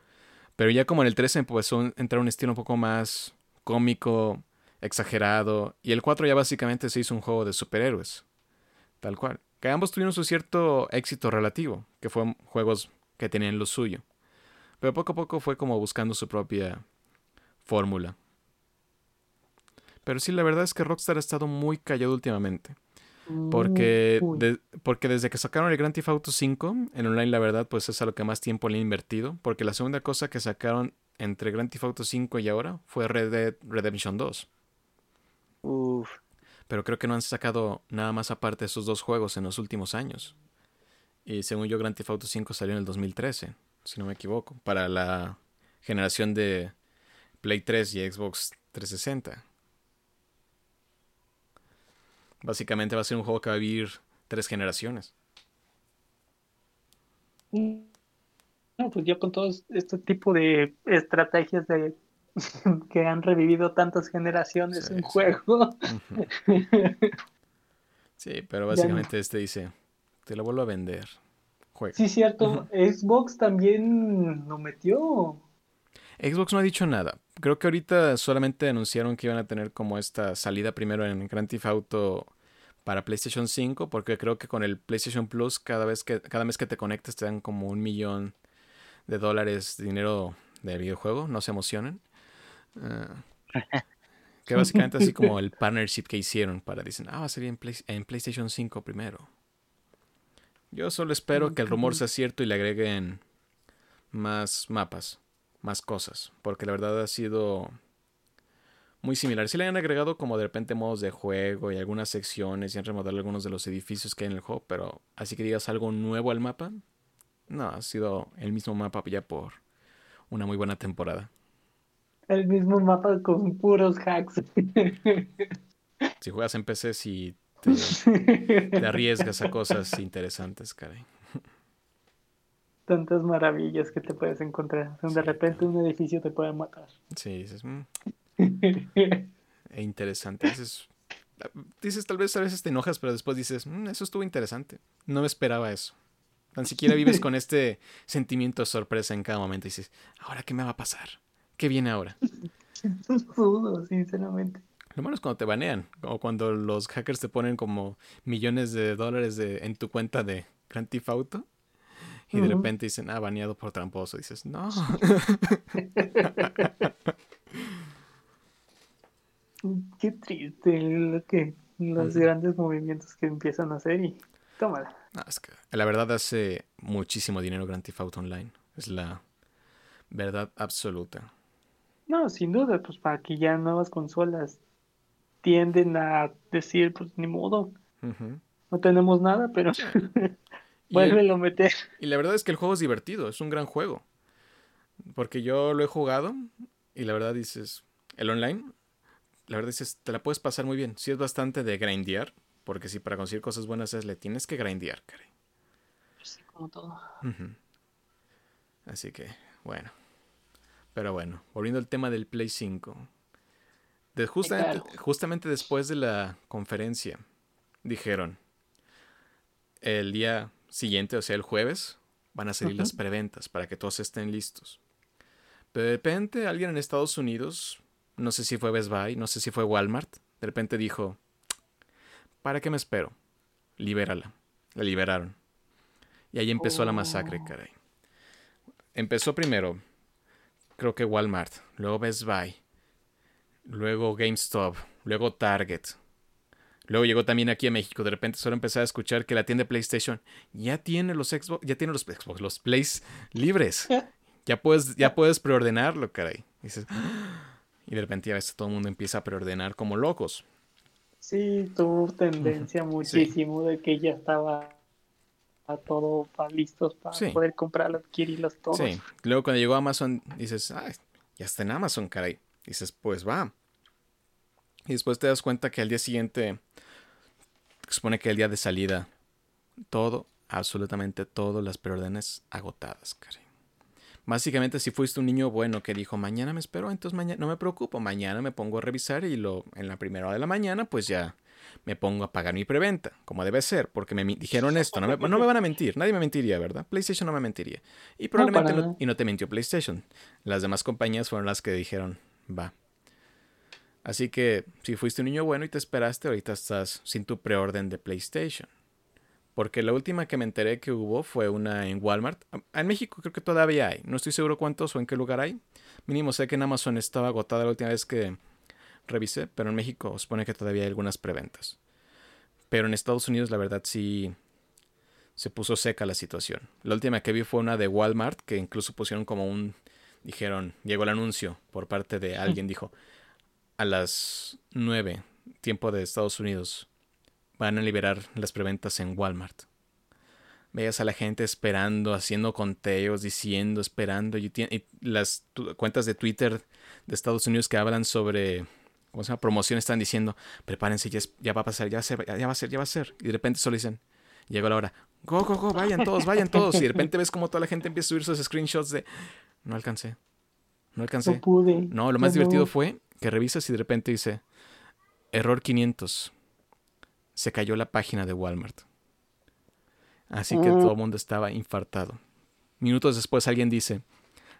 S1: Pero ya como en el 13 empezó a entrar un estilo un poco más cómico, exagerado. Y el 4 ya básicamente se hizo un juego de superhéroes. Tal cual. Que ambos tuvieron su cierto éxito relativo, que fueron juegos que tenían lo suyo. Pero poco a poco fue como buscando su propia fórmula. Pero sí, la verdad es que Rockstar ha estado muy callado últimamente. Porque, de- porque desde que sacaron el Grand Theft Auto 5, en online la verdad pues es a lo que más tiempo le he invertido. Porque la segunda cosa que sacaron entre Grand Theft Auto 5 y ahora fue Red Dead Redemption 2.
S2: Uf.
S1: Pero creo que no han sacado nada más aparte de esos dos juegos en los últimos años. Y según yo Grand Theft Auto 5 salió en el 2013, si no me equivoco, para la generación de Play 3 y Xbox 360. Básicamente va a ser un juego que va a vivir tres generaciones.
S4: No, pues ya con todo este tipo de estrategias de *laughs* que han revivido tantas generaciones
S1: Sí,
S4: un
S1: sí.
S4: juego.
S1: Sí, pero básicamente este dice, te lo vuelvo a vender. Juega.
S4: Sí, cierto. Xbox también lo metió.
S1: Xbox no ha dicho nada. Creo que ahorita solamente anunciaron que iban a tener como esta salida primero en Grand Theft Auto para PlayStation 5, porque creo que con el PlayStation Plus cada vez que cada mes que te conectes te dan como un millón de dólares de dinero de videojuego. No se emocionen. Ah, que básicamente así como el partnership que hicieron para dicen, ah, va a salir en, Play- en PlayStation 5 primero. Yo solo espero que el rumor sea cierto y le agreguen más mapas más cosas, porque la verdad ha sido muy similar. Sí le han agregado como de repente modos de juego y algunas secciones y han remodelado algunos de los edificios que hay en el juego, pero así que digas algo nuevo al mapa, no, ha sido el mismo mapa ya por una muy buena temporada.
S4: El mismo mapa con puros hacks.
S1: Si juegas en PC sí *laughs* te, te arriesgas a cosas interesantes, caray.
S4: Tantas maravillas que te puedes encontrar. De
S1: Sí,
S4: repente un edificio te puede matar.
S1: Sí, dices, "Mm, *laughs* e interesante. Dices, dices, tal vez a veces te enojas, pero después dices, "Mm, eso estuvo interesante. No me esperaba eso. Tan siquiera vives con este sentimiento de sorpresa en cada momento dices, ¿ahora qué me va a pasar? ¿Qué viene ahora?
S4: Dudo, sinceramente.
S1: Lo malo es cuando te banean, o cuando los hackers te ponen como millones de dólares de, en tu cuenta de Grand Theft Auto y de repente dicen, ah, baneado por tramposo. dices, no. *laughs*
S4: Qué triste lo que los grandes movimientos que empiezan a hacer y tómala.
S1: No, es que la verdad hace muchísimo dinero Grand Theft Auto Online. Es la verdad absoluta.
S4: No, sin duda, pues para que ya nuevas consolas tienden a decir, pues ni modo, no tenemos nada, pero *laughs* vuélvelo a meter.
S1: y la verdad es que el juego es divertido, es un gran juego. Porque yo lo he jugado y la verdad dices, el online, la verdad dices, te la puedes pasar muy bien. Sí es bastante de grindear, porque si para conseguir cosas buenas es, le tienes que grindear, caray.
S4: Sí, como todo.
S1: Así que, bueno. Pero bueno, volviendo al tema del Play 5. De justamente,
S4: Claro.
S1: justamente después de la conferencia, dijeron, el día siguiente, o sea, el jueves, van a salir las preventas para que todos estén listos. Pero de repente alguien en Estados Unidos, no sé si fue Best Buy, no sé si fue Walmart, de repente dijo, ¿para qué me espero? Libérala. La liberaron. Y ahí empezó la masacre,
S4: Oh.
S1: caray. Empezó primero, creo que Walmart, luego Best Buy, luego GameStop, luego Target. Luego llegó también aquí a México. De repente solo empecé a escuchar que la tienda de PlayStation ya tiene los Xbox, ya tiene los Xbox, los Plays libres. *laughs* Ya puedes, ya puedes preordenarlo, caray. Y, dices, "Ah". y de repente ya ves todo el mundo empieza a preordenar como locos.
S4: Sí, tuvo tendencia muchísimo de que ya estaba a todo para listos para
S1: Sí.
S4: poder comprarlo, adquirirlos todos.
S1: Sí. Luego cuando llegó Amazon, dices, ay, ya está en Amazon, caray. Dices, pues va. Y después te das cuenta que al día siguiente, supone que el día de salida, todo, absolutamente todo, las preórdenes agotadas, caray. Básicamente, si fuiste un niño bueno que dijo, mañana me espero, entonces mañana no me preocupo, mañana me pongo a revisar y lo, en la primera hora de la mañana, pues ya me pongo a pagar mi preventa, como debe ser, porque me dijeron *laughs* esto, no me, no me van a mentir, nadie me mentiría, ¿verdad? PlayStation no me mentiría. Y probablemente no, y no te mintió PlayStation. Las demás compañías fueron las que dijeron, va. Así que si fuiste un niño bueno y te esperaste, ahorita estás sin tu preorden de PlayStation. Porque la última que me enteré que hubo fue una en Walmart. En México creo que todavía hay. No estoy seguro cuántos o en qué lugar hay. Mínimo sé que en Amazon estaba agotada la última vez que revisé, pero en México supone que todavía hay algunas preventas. Pero en Estados Unidos la verdad sí se puso seca la situación. La última que vi fue una de Walmart que incluso pusieron como un dijeron, llegó el anuncio por parte de alguien *laughs* dijo a las 9 tiempo de Estados Unidos van a liberar las preventas en Walmart. Veías a la gente esperando, haciendo conteos, diciendo, esperando. Y, las cuentas de Twitter de Estados Unidos que hablan sobre ¿cómo se llama? promoción están diciendo, prepárense, ya, es- ya va a pasar, ya, se- ya va a ser, ya va a ser. Y de repente solo dicen, llegó la hora, go, go, go, vayan todos, vayan todos. Y de repente ves como toda la gente empieza a subir sus screenshots de, no alcancé, no alcancé.
S4: No pude.
S1: No, lo más
S4: Ya
S1: divertido fue que revisas y de repente dice, error 500. Se cayó la página de Walmart. Así que todo el mundo estaba infartado. Minutos después alguien dice,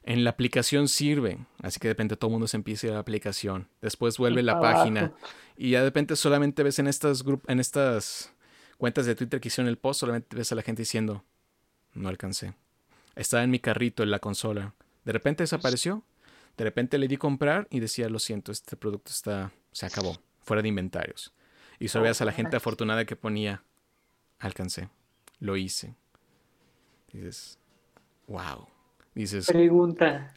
S1: en la aplicación sirve. Así que de repente todo el mundo se empieza a ir a la aplicación. Después vuelve la página. Y ya de repente solamente ves en estas, en estas cuentas de Twitter que hicieron el post, solamente ves a la gente diciendo, no alcancé. Estaba en mi carrito en la consola. De repente desapareció. De repente le di comprar y decía, lo siento, este producto está, se acabó, fuera de inventarios. Y solo veías a la gente afortunada que ponía, alcancé, lo hice. Dices, wow. Dices,
S4: Pregunta.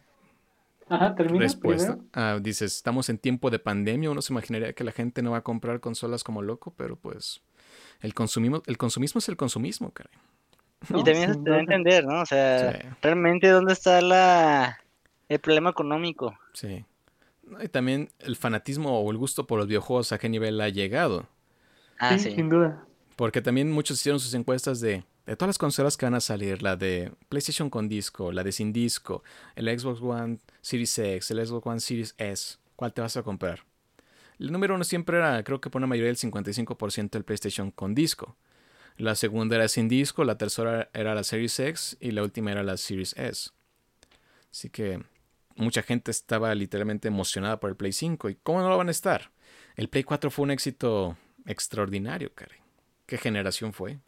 S4: Ajá, termina
S1: respuesta. Ah, dices, estamos en tiempo de pandemia, uno se imaginaría que la gente no va a comprar consolas como loco, pero pues el consumismo, el consumismo es el consumismo, caray.
S2: Y también se te da a
S4: duda.
S2: entender, ¿no? O sea,
S1: Sí.
S2: realmente dónde está la el problema económico.
S1: Sí. Y también el fanatismo o el gusto por los videojuegos a qué nivel ha llegado.
S2: Ah,
S4: sí,
S2: sí.
S4: sin duda.
S1: Porque también muchos hicieron sus encuestas de, de todas las consolas que van a salir, la de PlayStation con disco, la de sin disco, el Xbox One Series X, el Xbox One Series S. ¿Cuál te vas a comprar? El número uno siempre era, creo que por una mayoría del 55% el PlayStation con disco. La segunda era sin disco, la tercera era la Series X y la última era la Series S. Así que mucha gente estaba literalmente emocionada por el Play 5. ¿Y cómo no lo van a estar? El Play 4 fue un éxito extraordinario, caray. ¿Qué generación fue?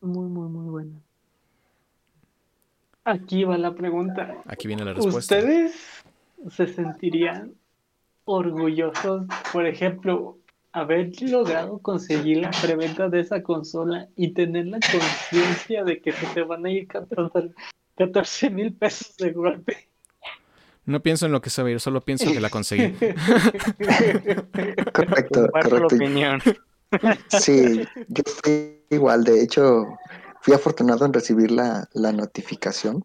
S4: Muy, muy, muy buena. Aquí va la pregunta.
S1: Aquí viene la respuesta.
S4: ¿Ustedes se sentirían orgullosos, por ejemplo, haber logrado conseguir la preventa de esa consola y tener la conciencia de que se te van a ir 14 mil pesos de golpe?
S1: No pienso en lo que se va a ir, solo pienso en que la conseguí. *laughs*
S3: Correcto, correcto.
S2: opinión.
S3: Sí, yo fui igual. De hecho, fui afortunado en recibir la, la notificación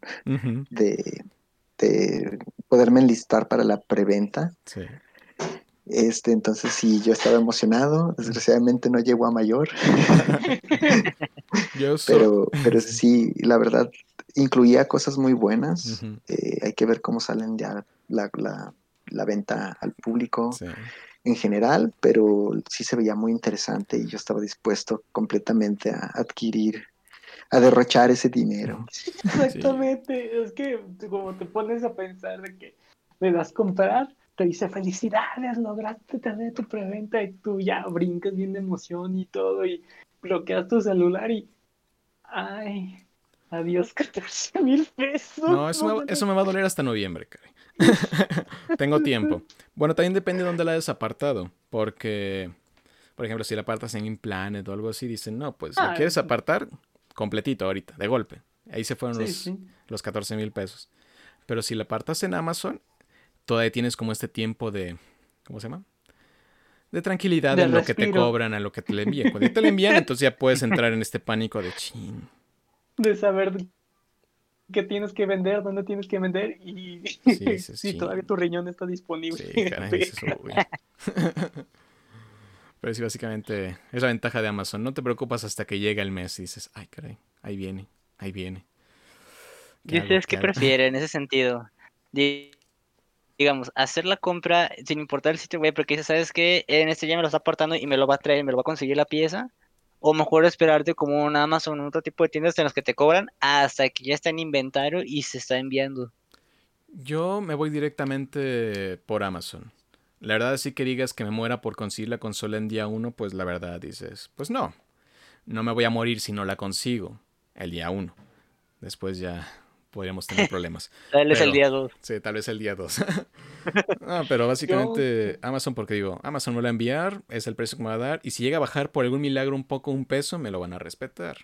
S3: de, de poderme enlistar para la preventa.
S1: Sí.
S3: Este, entonces sí, yo estaba emocionado. Desgraciadamente no llegó a mayor, *laughs*
S1: Yo solo...
S3: pero, pero sí, la verdad, incluía cosas muy buenas.
S1: Ujú,
S3: Eh, hay que ver cómo salen ya la, la- la venta al público
S1: Sí.
S3: en general, pero sí se veía muy interesante y yo estaba dispuesto completamente a adquirir, a derrochar ese dinero.
S4: Exactamente, es que como te pones a pensar de que le das comprar, te dice felicidades, lograste tener tu preventa y tú ya brincas bien de emoción y todo y bloqueas tu celular y ay, adiós 14 mil pesos.
S1: No, eso me, eso me va a doler hasta noviembre, caray. *laughs* Tengo tiempo. Bueno, también depende de dónde la hayas apartado. Porque, por ejemplo, si la apartas en Implanet o algo así, dicen, no, pues la
S4: Ah,
S1: quieres apartar completito ahorita, de golpe. Ahí se fueron
S4: Sí,
S1: los,
S4: sí.
S1: los 14 mil pesos. Pero si la apartas en Amazon, todavía tienes como este tiempo de. ¿Cómo se llama? De tranquilidad
S4: De
S1: en lo que te cobran, a lo que te le envían. Cuando te le envían, entonces ya puedes entrar en este pánico de chin.
S4: De saber qué tienes que vender, dónde tienes que vender y
S1: Sí,
S4: si *laughs* todavía tu riñón está disponible.
S1: Sí, caray. *laughs* *laughs* Pero sí, básicamente es la ventaja de Amazon. No te preocupas hasta que llega el mes y dices, ay, caray, ahí viene, ahí viene. ¿Qué
S2: ¿Y
S1: hago?
S2: ustedes qué
S1: hago?
S2: prefieren en ese sentido? Di- Digamos, hacer la compra sin importar el sitio web, porque dices, ¿sabes qué? En este ya me lo está aportando y me lo va a traer, me lo va a conseguir la pieza. O mejor esperarte como un Amazon o otro tipo de tiendas en las que te cobran hasta que ya está en inventario y se está enviando.
S1: Yo me voy directamente por Amazon. La verdad, sí que digas que me muera por conseguir la consola en día 1, pues la verdad dices, pues no. No me voy a morir si no la consigo el día 1. Después ya podríamos tener problemas. *laughs*
S2: Tal vez el día 2.
S1: Sí, tal vez el día 2. *laughs* *laughs* no, pero básicamente Amazon, porque digo, Amazon me lo va a enviar, es el precio que me va a dar, y si llega a bajar por algún milagro un poco, un peso, me lo van a respetar.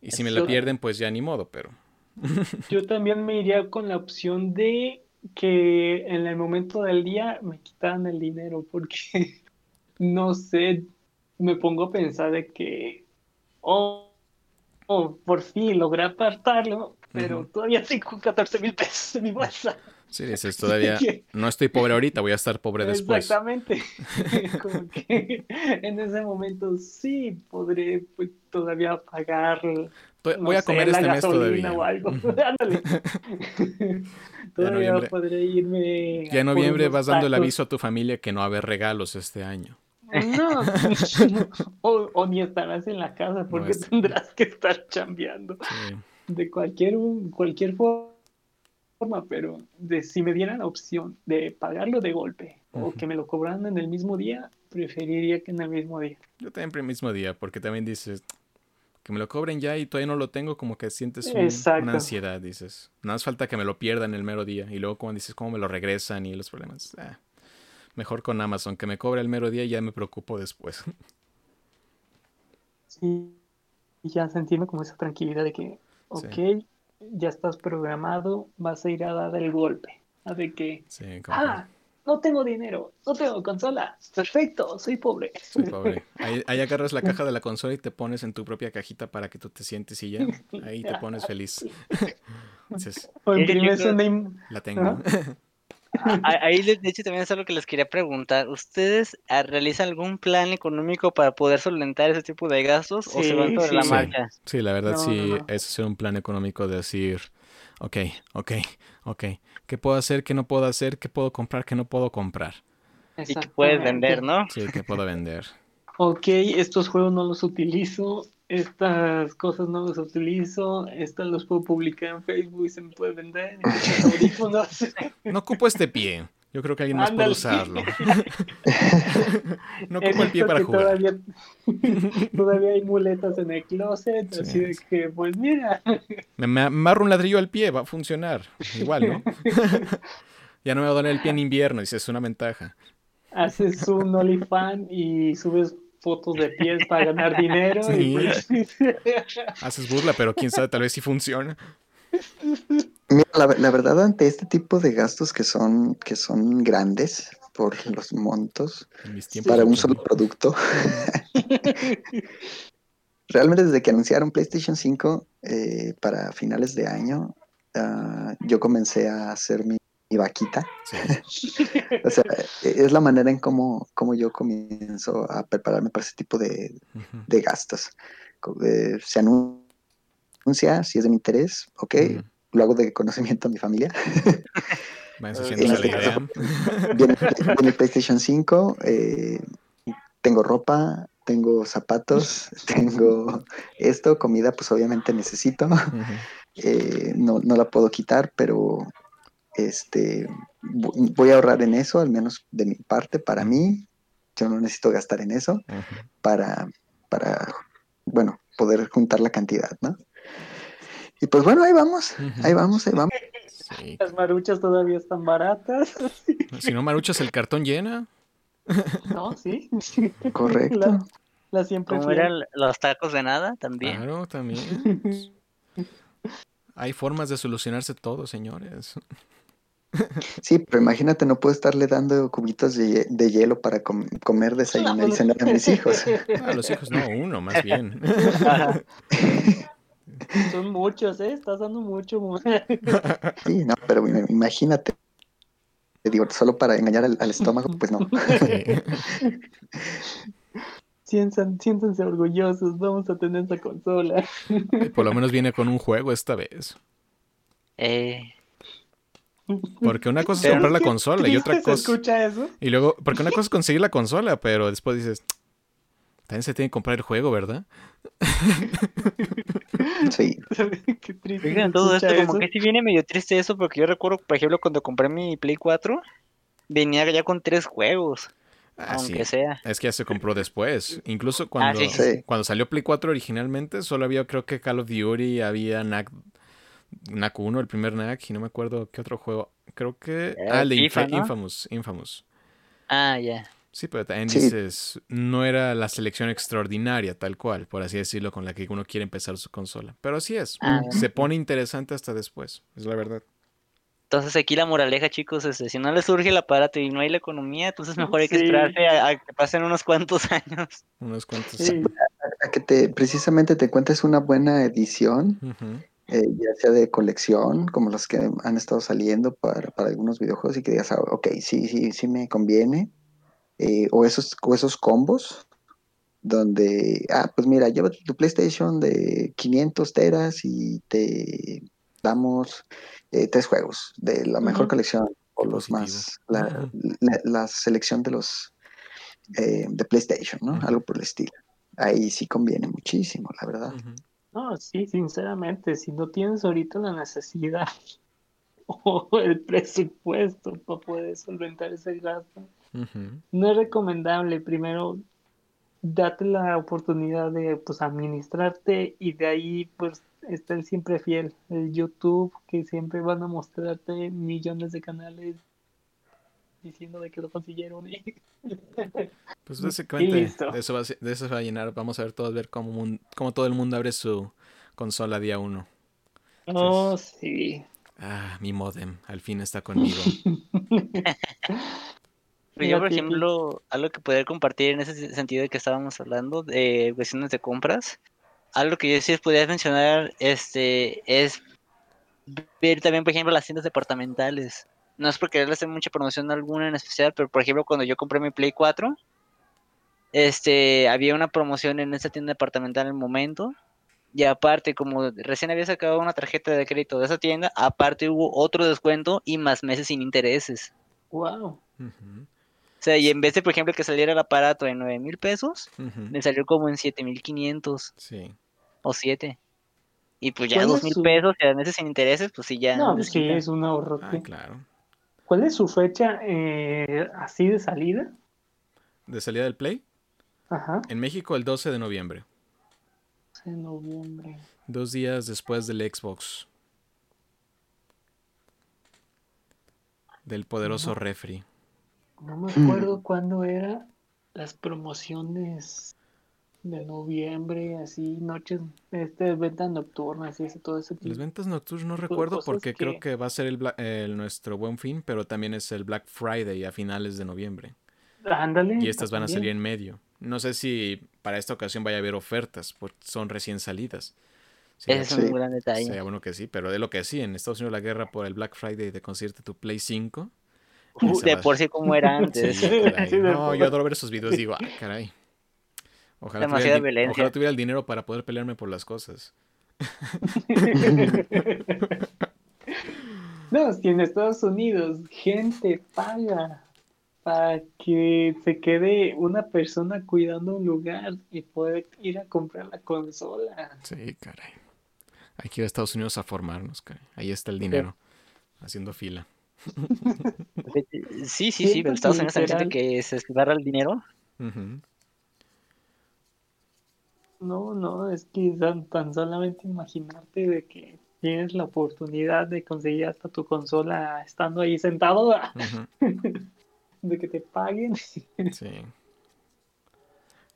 S1: Y si me la pierden, pues ya ni modo, pero...
S4: Yo también me iría con la opción de que en el momento del día me quitaran el dinero, porque no sé, me pongo a pensar de que, oh, oh, por fin logré apartarlo, pero todavía tengo 14 mil pesos en mi bolsa.
S1: Sí, dices, todavía *laughs* no estoy pobre ahorita, voy a estar pobre después.
S4: Exactamente. *laughs* *laughs* Como que en ese momento sí podré pues, todavía pagar.
S1: To-
S4: no
S1: Voy a
S4: sé,
S1: comer este mes todavía.
S4: o algo. Ándale. Todavía podré irme.
S1: Ya en noviembre vas dando el aviso a tu familia que no va a haber regalos este año.
S4: No, o, o ni estarás en la casa porque
S1: es-
S4: tendrás que estar chambeando
S1: Sí.
S4: De cualquier, cualquier forma, pero de, si me dieran la opción de pagarlo de golpe o que me lo cobraran en el mismo día, preferiría que en el mismo día.
S1: Yo también el mismo día, porque también dices que me lo cobren ya y todavía no lo tengo, como que sientes un- una ansiedad, dices. Nada más falta que me lo pierdan el mero día y luego como dices cómo me lo regresan y los problemas. ah, mejor con Amazon, que me cobre el mero día y ya me preocupo después. *laughs*
S4: Sí, y ya sentirme como esa tranquilidad de que, ok, ya estás programado, vas a ir a dar el golpe. A de que,
S1: Sí,
S4: ah, no tengo dinero, no tengo consola, perfecto, soy pobre.
S1: soy pobre. *laughs* Ahí, ahí agarras la caja de la consola y te pones en tu propia cajita para que tú te sientes y ya. Ahí te *laughs* pones feliz. *laughs* Dices,
S4: O imprimes una
S1: la tengo.
S4: Ajá.
S2: Ahí, de de hecho, también es algo que les quería preguntar. ¿Ustedes ah, realizan algún plan económico para poder solventar ese tipo de gastos o se van
S4: Sí,
S2: sobre la
S4: sí.
S2: marcha?
S1: Sí, la verdad
S4: No,
S1: sí
S4: no, no.
S1: es hacer un plan económico de decir, ok, ok, ok, ¿qué puedo hacer, qué no puedo hacer, qué puedo comprar, qué no puedo comprar?
S2: Y que puedes vender, ¿no?
S1: Sí, qué puedo vender.
S4: Ok, estos juegos no los utilizo, estas cosas no los utilizo, estas los puedo publicar en Facebook y se me puede vender. *laughs*
S1: No ocupo este pie. Yo creo que alguien más puede usarlo. *laughs* no ocupo el pie para jugar.
S4: Todavía, *laughs* todavía hay muletas en el closet,
S1: Sí.
S4: así de que, pues mira,
S1: Me, amarro un ladrillo al pie, va a funcionar. Igual, ¿no? ya no me va a doler el pie en invierno, dice, es una ventaja.
S4: haces un OnlyFans y subes fotos de pies para ganar dinero. y pues- *laughs*
S1: Haces burla, pero quién sabe, tal vez sí funciona.
S3: Mira, la, la verdad, ante este tipo de gastos que son, que son grandes por los montos para un solo producto, realmente desde que anunciaron PlayStation 5 eh, para finales de año, ah, yo comencé a hacer mi, mi vaquita.
S1: Sí. *laughs*
S3: O sea, es la manera en cómo, cómo yo comienzo a prepararme para ese tipo de, de gastos. Eh, se anuncia si es de mi interés, ok, lo hago de conocimiento a mi familia. *laughs* *laughs*
S2: En
S3: este caso. Viene, viene el PlayStation 5, eh, tengo ropa, tengo zapatos, tengo esto, comida, pues obviamente necesito. Eh, no, no la puedo quitar, pero este vo- voy a ahorrar en eso, al menos de mi parte, para mí. Yo no necesito gastar en eso para, para bueno, poder juntar la cantidad, ¿no? Y pues bueno, ahí vamos, ahí vamos, ahí vamos.
S1: Sí.
S4: Las maruchas todavía están baratas. *laughs*
S1: Si no maruchas el cartón llena.
S4: No, sí.
S3: Correcto.
S4: La, la siempre
S2: eran los tacos de nada, también.
S1: Claro, también. *laughs* Hay formas de solucionarse todo, señores.
S3: Sí, pero imagínate, no puedo estarle dando cubitos de, de hielo para com- comer, desayunar y cenar a mis hijos. *laughs*
S1: A los hijos no, uno más bien.
S2: Ajá. *laughs*
S4: Son muchos, ¿eh? Estás dando mucho. *laughs*
S3: Sí, no, pero im- imagínate. Te digo, solo para engañar al, al estómago, pues no.
S1: Sí.
S4: Siéntanse, siéntanse orgullosos, vamos a tener esa consola.
S1: Por lo menos viene con un juego esta vez.
S2: Eh,
S1: Porque una cosa es comprar la consola y otra
S4: se
S1: cosa.
S4: escucha eso?
S1: Y luego, porque una cosa es conseguir la consola, pero después dices, también se tiene que comprar el juego, ¿verdad? *laughs*
S3: Sí, *laughs*
S4: Qué triste
S2: Oigan, todo esto como
S4: eso.
S2: que sí viene medio triste eso, porque yo recuerdo, por ejemplo, cuando compré mi Play 4, venía ya con tres juegos,
S1: Ah,
S2: aunque
S1: sí.
S2: sea.
S1: Es que ya se compró después. Incluso cuando,
S2: sí,
S3: sí.
S1: cuando salió Play 4 originalmente, solo había creo que Call of Duty, había NAC, NAC 1, el primer NAC, y no me acuerdo qué otro juego. Creo que...
S2: Eh,
S1: ah, el de
S2: FIFA,
S1: Infa-
S2: ¿no?
S1: Infamous, Infamous.
S2: Ah, ya.
S1: Sí, pero también
S3: Sí.
S1: dices, no era la selección extraordinaria, tal cual, por así decirlo, con la que uno quiere empezar su consola. Pero así es.
S2: Ah,
S1: Se pone interesante hasta después, es la verdad.
S2: Entonces aquí la moraleja, chicos, es de, si no le surge el aparato y no hay la economía, entonces mejor hay que
S4: Sí.
S2: esperarse a, a que pasen unos cuantos *laughs* años.
S1: Unos cuantos.
S4: Sí.
S3: a que te precisamente te encuentres una buena edición,
S1: Ujú.
S3: Eh, ya sea de colección, como los que han estado saliendo para, para algunos videojuegos, y que digas, ah, ok, sí, sí, sí me conviene. Eh, o, esos, o esos combos donde, ah, pues mira, llévate tu PlayStation de 500 teras y te damos eh, tres juegos de la mejor colección o
S1: Qué
S3: los
S1: positivo.
S3: más, la,
S1: Ajá.
S3: la- la selección de los de PlayStation, ¿no? Algo por el estilo. Ahí sí conviene muchísimo, la verdad.
S4: No, sí, sinceramente, si no tienes ahorita la necesidad *laughs* o el presupuesto para poder solventar ese gasto, no es recomendable. Primero, date la oportunidad de pues administrarte y de ahí pues estar siempre fiel. El YouTube, que siempre van a mostrarte millones de canales diciendo de que lo consiguieron. y- *laughs*
S1: Pues básicamente
S4: listo.
S1: de eso, va, de eso va a llenar. Vamos a ver todos, ver cómo, mun- cómo todo el mundo abre su consola día uno.
S4: Oh, sí.
S1: Ah, mi modem, al fin está conmigo. *laughs*
S2: Pero yo, por ejemplo, algo que poder compartir en ese sentido de que estábamos hablando de cuestiones de compras, algo que yo sí les podría mencionar este, es ver también, por ejemplo, las tiendas departamentales. No es porque quererle hacer mucha promoción alguna en especial, pero por ejemplo, cuando yo compré mi Play 4, este, había una promoción en esa tienda departamental en el momento. Y aparte, como recién había sacado una tarjeta de crédito de esa tienda, aparte hubo otro descuento y más meses sin intereses.
S4: Wow.
S2: O sea, y en vez de, por ejemplo, que saliera el aparato en 9 mil pesos,
S1: ujú.
S2: me salió como en 7500
S1: Sí.
S2: o 7. Y pues ya
S4: ¿Cuál es
S2: 2 mil
S4: su-
S2: pesos y a meses sin intereses, pues sí, ya.
S4: No,
S2: les
S4: pues
S2: quita.
S4: es un ahorro.
S1: Ah, claro.
S4: ¿Cuál es su fecha eh, así de salida?
S1: ¿De salida del Play?
S4: Ajá.
S1: En México el 12 de noviembre.
S4: En noviembre.
S1: Dos días después del Xbox. Del poderoso
S4: Ujú.
S1: refri.
S4: No me acuerdo cuándo era las promociones de noviembre, así, noches, este, ventas nocturnas y eso, todo ese tipo.
S1: Las ventas nocturnas no
S4: de
S1: recuerdo porque creo
S4: que-
S1: va a ser el, Bla- el nuestro buen fin, pero también es el Black Friday a finales de noviembre.
S4: Ándale.
S1: Y estas van a salir en medio. No sé si para esta ocasión vaya a haber ofertas, porque son recién salidas.
S2: Ese es
S3: Sí.
S2: un gran detalle.
S1: sería bueno que sí, pero de lo que sí, en Estados Unidos la guerra por el Black Friday de conseguirte tu Play 5.
S2: Uh,
S1: ese
S2: de
S1: va-
S2: por sí como era *laughs* antes. *laughs*
S1: Sí.
S4: Sí,
S1: No, yo adoro ver esos videos, digo, ah, caray. Ojalá
S2: Demasiada
S1: tuviera,
S2: violencia.
S1: ojalá tuviera el dinero para poder pelearme por las cosas. *laughs*
S4: No, si en Estados Unidos gente paga para que se quede una persona cuidando un lugar y poder ir a comprar la consola.
S1: Sí, caray. Hay que ir a Estados Unidos a formarnos, caray. Ahí está el dinero, haciendo fila. *laughs*
S2: Sí, sí, sí, pero Estados Unidos también siente que se agarra el dinero.
S1: Ujú.
S4: No, no, es que tan, tan solamente imaginarte de que tienes la oportunidad de conseguir hasta tu consola estando ahí sentado, *laughs* de que te paguen. *laughs*
S1: Sí.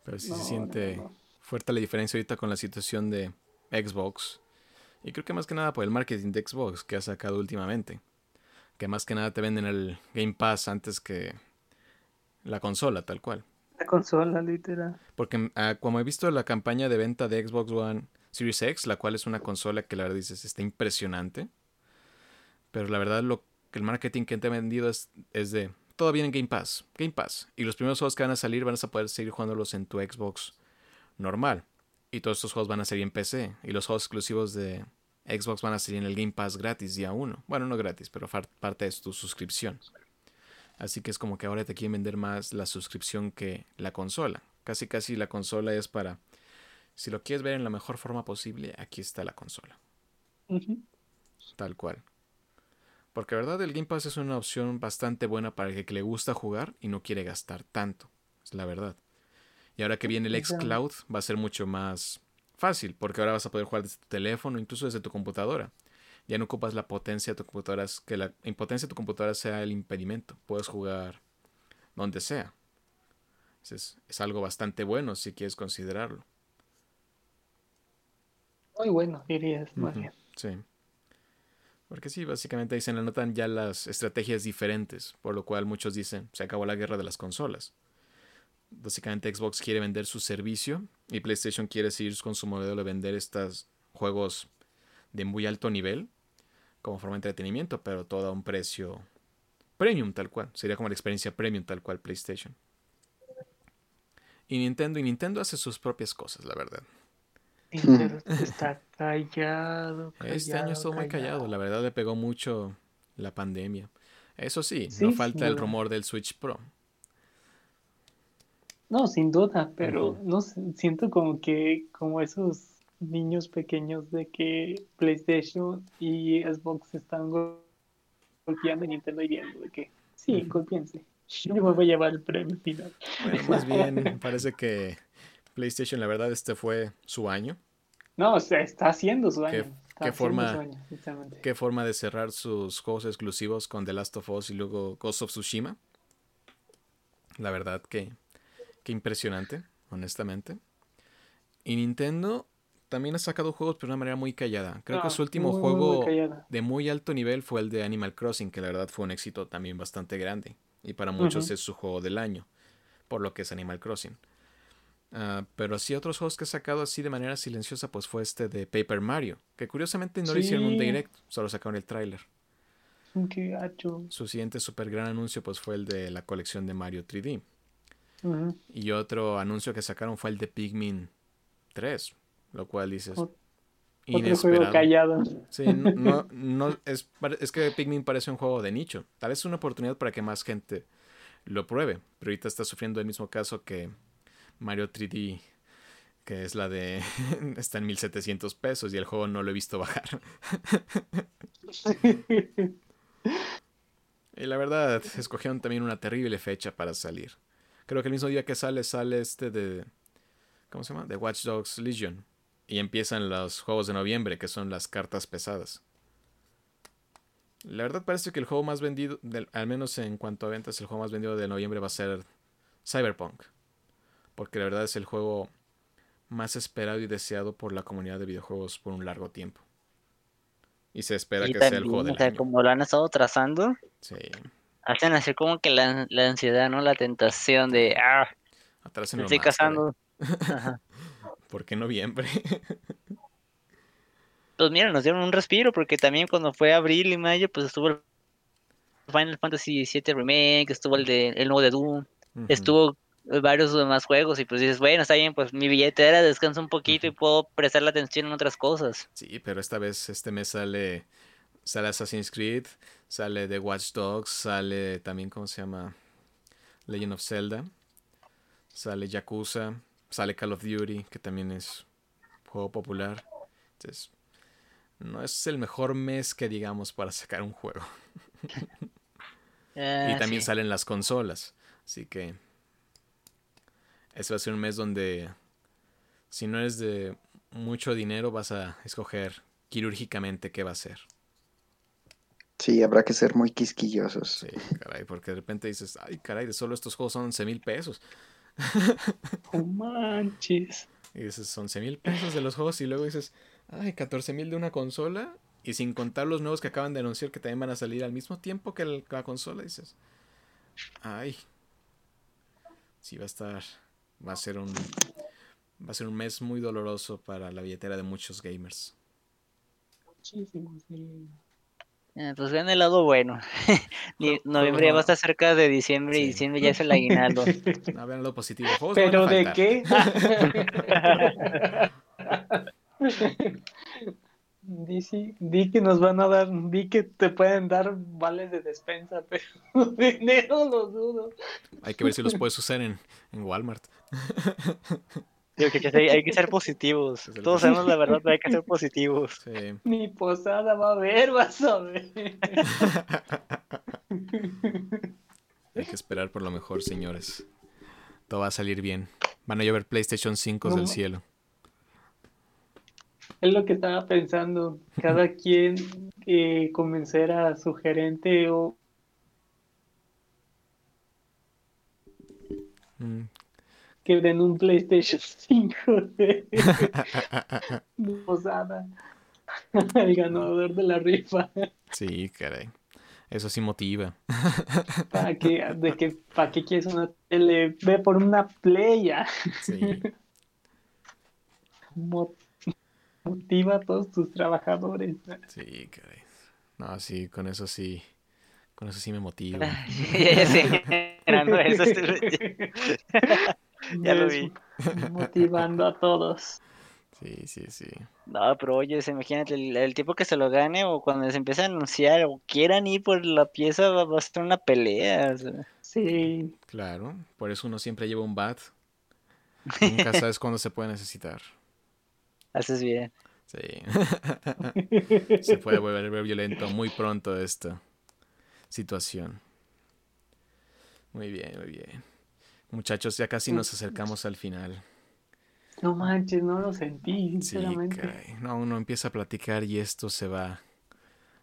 S1: Pero sí
S4: No,
S1: se
S4: no,
S1: siente
S4: no.
S1: fuerte la diferencia ahorita con la situación de Xbox. Y creo que más que nada por el marketing de Xbox que ha sacado últimamente. Que más que nada te venden el Game Pass antes que la consola, tal cual.
S4: La consola, literal.
S1: Porque ah, como he visto la campaña de venta de Xbox One Series X, la cual es una consola que la verdad dices está impresionante. Pero la verdad lo que el marketing que te ha vendido es, es de todo viene en Game Pass, Game Pass. Y los primeros juegos que van a salir van a poder seguir jugándolos en tu Xbox normal. Y todos estos juegos van a salir en PC. Y los juegos exclusivos de Xbox van a salir en el Game Pass gratis día uno. Bueno, no gratis, pero parte de tu suscripción. Así que es como que ahora te quieren vender más la suscripción que la consola. Casi casi la consola es para... Si lo quieres ver en la mejor forma posible, aquí está la consola. Tal cual. Porque verdad el Game Pass es una opción bastante buena para el que le gusta jugar y no quiere gastar tanto. Es la verdad. Y ahora que viene el xCloud va a ser mucho más fácil. Porque ahora vas a poder jugar desde tu teléfono, incluso desde tu computadora. Ya no ocupas la potencia de tu computadora, que la impotencia de tu computadora sea el impedimento. Puedes jugar donde sea. Es, es algo bastante bueno si quieres considerarlo.
S4: Muy bueno, dirías, más bien.
S1: Sí. Porque sí, básicamente ahí se le notan ya las estrategias diferentes, por lo cual muchos dicen, se acabó la guerra de las consolas. Básicamente Xbox quiere vender su servicio y PlayStation quiere seguir con su modelo de vender estos juegos de muy alto nivel como forma de entretenimiento, pero todo a un precio premium tal cual. Sería como la experiencia premium tal cual PlayStation. Y Nintendo, y Nintendo hace sus propias cosas, la verdad.
S4: Nintendo *laughs* está callado,
S1: Este año estuvo muy callado, la verdad le pegó mucho la pandemia. Eso sí,
S4: Sí,
S1: no falta el rumor del Switch Pro.
S4: No, sin duda, pero no siento como que como esos niños pequeños de que PlayStation y Xbox están go- golpeando y Nintendo y viendo de que sí,
S1: Ujú.
S4: golpeense. *laughs* Yo me voy a llevar el premio final.
S1: Bueno, *laughs* más bien parece que PlayStation, la verdad, este fue su año.
S4: No, o sea, está haciendo su año.
S1: ¿Qué- forma-
S4: su año.
S1: Qué forma de cerrar sus juegos exclusivos con The Last of Us y luego Ghost of Tsushima. La verdad que, que impresionante, honestamente. Y Nintendo también ha sacado juegos pero de una manera muy callada. Creo que
S4: No,
S1: su último
S4: muy, muy, muy
S1: juego de muy alto nivel fue el de Animal Crossing, que la verdad fue un éxito también bastante grande. Y para muchos es su juego del año, por lo que es Animal Crossing. Ah, pero sí, otros juegos que ha sacado así de manera silenciosa, pues fue este de Paper Mario, que curiosamente no le hicieron un
S4: Sí.
S1: direct, solo sacaron el tráiler.
S4: Gacho.
S1: Su siguiente super gran anuncio pues fue el de la colección de Mario 3D.
S4: Ujú.
S1: Y otro anuncio que sacaron fue el de Pikmin 3, lo cual dices
S4: Otro juego
S1: inesperado.
S4: callado.
S1: Sí, no, *laughs* no, no- es, es que Pikmin parece un juego de nicho. Tal vez es una oportunidad para que más gente lo pruebe. Pero ahorita está sufriendo el mismo caso que Mario 3D, que es la de... *laughs* está en 1700 pesos y el juego no lo he visto bajar. *laughs* Y la verdad, escogieron también una terrible fecha para salir. Creo que el mismo día que sale, sale este de... ¿Cómo se llama? De Watch Dogs Legion. Y empiezan los juegos de noviembre, que son las cartas pesadas. La verdad parece que el juego más vendido, del- al menos en cuanto a ventas, el juego más vendido de noviembre va a ser Cyberpunk. Porque la verdad es el juego más esperado y deseado por la comunidad de videojuegos por un largo tiempo. Y se espera
S2: Y
S1: que sea el juego
S2: o
S1: del
S2: sea,
S1: año.
S2: como lo han estado trazando,
S1: Sí.
S2: hacen así como que la, la ansiedad, ¿no? La tentación de, ah, estoy casando. *laughs*
S1: ¿Por qué noviembre? *laughs*
S2: Pues mira, nos dieron un respiro porque también cuando fue abril y mayo, pues estuvo el Final Fantasy VII Remake, estuvo el de el nuevo de Doom, estuvo varios demás juegos y pues dices, bueno, está bien, pues mi billetera descansa un poquito y puedo prestar la atención en otras cosas.
S1: Sí, pero esta vez, este mes sale Sale Assassin's Creed, sale The Watch Dogs, sale también, ¿cómo se llama? Legend of Zelda. Sale Yakuza, sale Call of Duty, que también es juego popular. Entonces, no es el mejor mes que digamos para sacar un juego.
S2: Ah, *laughs*
S1: y también
S2: sí.
S1: salen las consolas. Así que ese va a ser un mes donde si no eres de mucho dinero vas a escoger quirúrgicamente qué va a ser.
S3: Sí, habrá que ser muy quisquillosos.
S1: Sí, caray, porque de repente dices, ay, caray, de solo estos juegos son 11 mil pesos.
S4: No manches.
S1: Y dices, 11 mil pesos de los juegos y luego dices, ay, 14 mil de una consola. Y sin contar los nuevos que acaban de anunciar que también van a salir al mismo tiempo que el- la consola, dices, ay, sí va a estar, va a ser un, va a ser un mes muy doloroso para la billetera de muchos gamers.
S4: Muchísimo, sí.
S2: Eh, pues vean el lado bueno. *laughs* Noviembre ya va a estar cerca de diciembre y diciembre ya es el *laughs* aguinaldo.
S1: No, vean lo positivo. juegos
S4: ¿Pero de qué? *laughs* Di, sí, di que nos van a dar, di que te pueden dar vales de despensa, pero dinero lo dudo.
S1: Hay que ver si los puedes usar en, en Walmart.
S2: Digo que hay que ser, hay que ser positivos. Todos sabemos la verdad, pero hay que ser *laughs* positivos.
S1: Sí.
S4: Ni posada va a haber, vas a ver. *laughs*
S1: Hay que esperar por lo mejor, señores. Todo va a salir bien. Van a llover PlayStation 5
S4: No
S1: del cielo.
S4: Es lo que estaba pensando. Cada *laughs* quien eh, convencer a su gerente o
S1: Mm.
S4: Que den un PlayStation *laughs* 5 de, de posada al ganador de la rifa.
S1: Sí, caray. Eso sí motiva.
S4: ¿Para *laughs* que, de que, ¿Para qué quieres una tele? Ve por una playa.
S1: Sí. *laughs*
S4: Mo- Motiva a todos tus trabajadores.
S1: Sí, caray. No, sí, con eso sí. Con eso sí me motiva.
S2: ya, ya generando eso. Ya lo vi.
S4: Motivando a todos.
S1: Sí, sí, sí.
S2: No, pero oye, se- imagínate, el, el tipo que se lo gane o cuando se empiece a anunciar o quieran ir por la pieza, va, va a ser una pelea. o sea.
S4: Sí,
S1: Claro. Por eso uno siempre lleva un bat. Nunca *laughs* sabes cuándo se puede necesitar.
S2: Haces bien.
S1: Sí. *laughs* Se puede volver violento muy pronto esta situación. Muy bien, muy bien. Muchachos, ya casi nos acercamos al final.
S4: no manches, no lo sentí,
S1: Sí,
S4: sinceramente.
S1: caray. No, uno empieza a platicar y esto se va,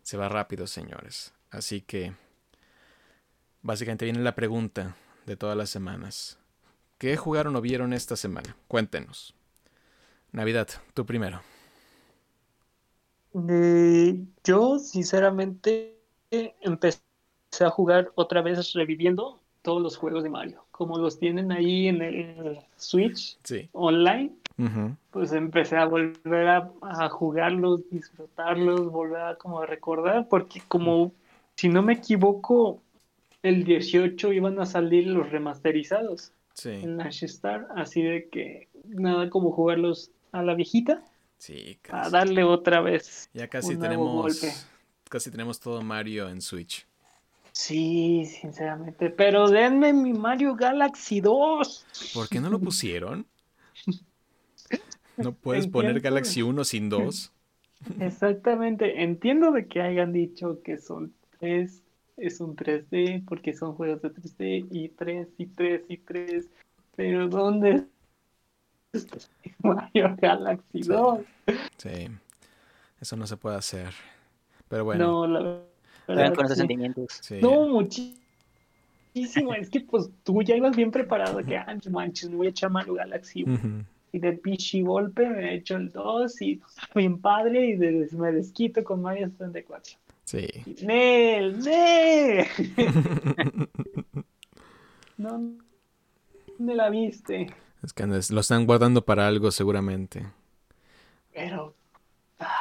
S1: se va rápido, señores. Así que, básicamente viene la pregunta de todas las semanas. ¿Qué jugaron o vieron esta semana? Cuéntenos. Navidad, tú primero.
S4: Eh, yo, sinceramente, empecé a jugar otra vez reviviendo todos los juegos de Mario. Como los tienen ahí en el Switch
S1: Sí.
S4: online, pues empecé a volver a, a jugarlos, disfrutarlos, volver a como a recordar, porque como, si no me equivoco, el 18 iban a salir los remasterizados
S1: Sí.
S4: en Ash Star, así de que nada como jugarlos a la viejita,
S1: Sí,
S4: a
S1: casi.
S4: darle otra vez.
S1: Ya casi
S4: un nuevo
S1: tenemos.
S4: golpe.
S1: Casi tenemos todo Mario en Switch.
S4: Sí, sinceramente, pero denme mi Mario Galaxy 2.
S1: ¿Por qué no lo pusieron? ¿No puedes poner
S4: Entiendo.
S1: Galaxy 1 sin 2?
S4: Exactamente, entiendo de que hayan dicho que son tres, es un 3D, porque son juegos de 3D y 3 y 3 y 3, pero ¿dónde está *laughs* Mario Galaxy
S1: Sí.
S4: 2?
S1: Sí. Eso no se puede hacer. Pero bueno.
S4: No, la
S2: Juegan con esos sentimientos.
S1: sí.
S4: No, muchísimo, es que pues tú ya ibas bien preparado, que ah, no manches, me voy a echar Mario Galaxy
S1: Ujú.
S4: y de pichi golpe me he hecho el 2 y pues, está bien padre y de- me desquito con Mario 64.
S1: Sí.
S4: ¡Nel! ¡Nel! *laughs* No, ¿dónde la viste?
S1: Es que andes- lo están guardando para algo seguramente.
S4: Pero,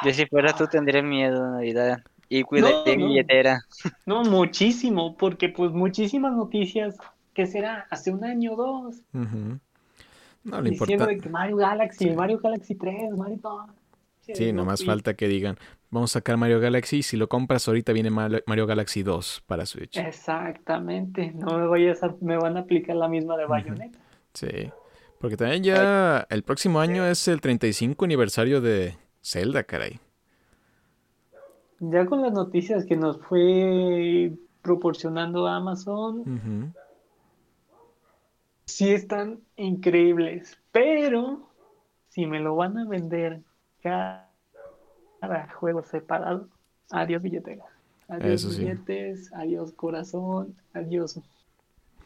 S2: Yo si fuera tú tendría miedo de Navidad. Y mi
S4: no.
S2: billetera.
S4: no, muchísimo, porque pues muchísimas noticias, que será? Hace un año o dos.
S1: No, lo
S4: diciendo
S1: importante.
S4: de que Mario Galaxy,
S1: Sí.
S4: Mario Galaxy 3, Mario...
S1: Sí,
S4: no
S1: nomás
S4: fui.
S1: falta que digan, vamos a sacar Mario Galaxy y si lo compras ahorita viene Mario Galaxy 2 para Switch.
S4: Exactamente, no me vayas a, me van a aplicar la misma de Bayonetta.
S1: Sí, porque también ya el próximo año es el 35 aniversario de Zelda, caray.
S4: Ya con las noticias que nos fue proporcionando Amazon,
S1: Ujú.
S4: sí están increíbles, pero si me lo van a vender cada, cada juego separado, adiós billetera. Adiós
S1: Eso sí.
S4: billetes, adiós corazón, adiós.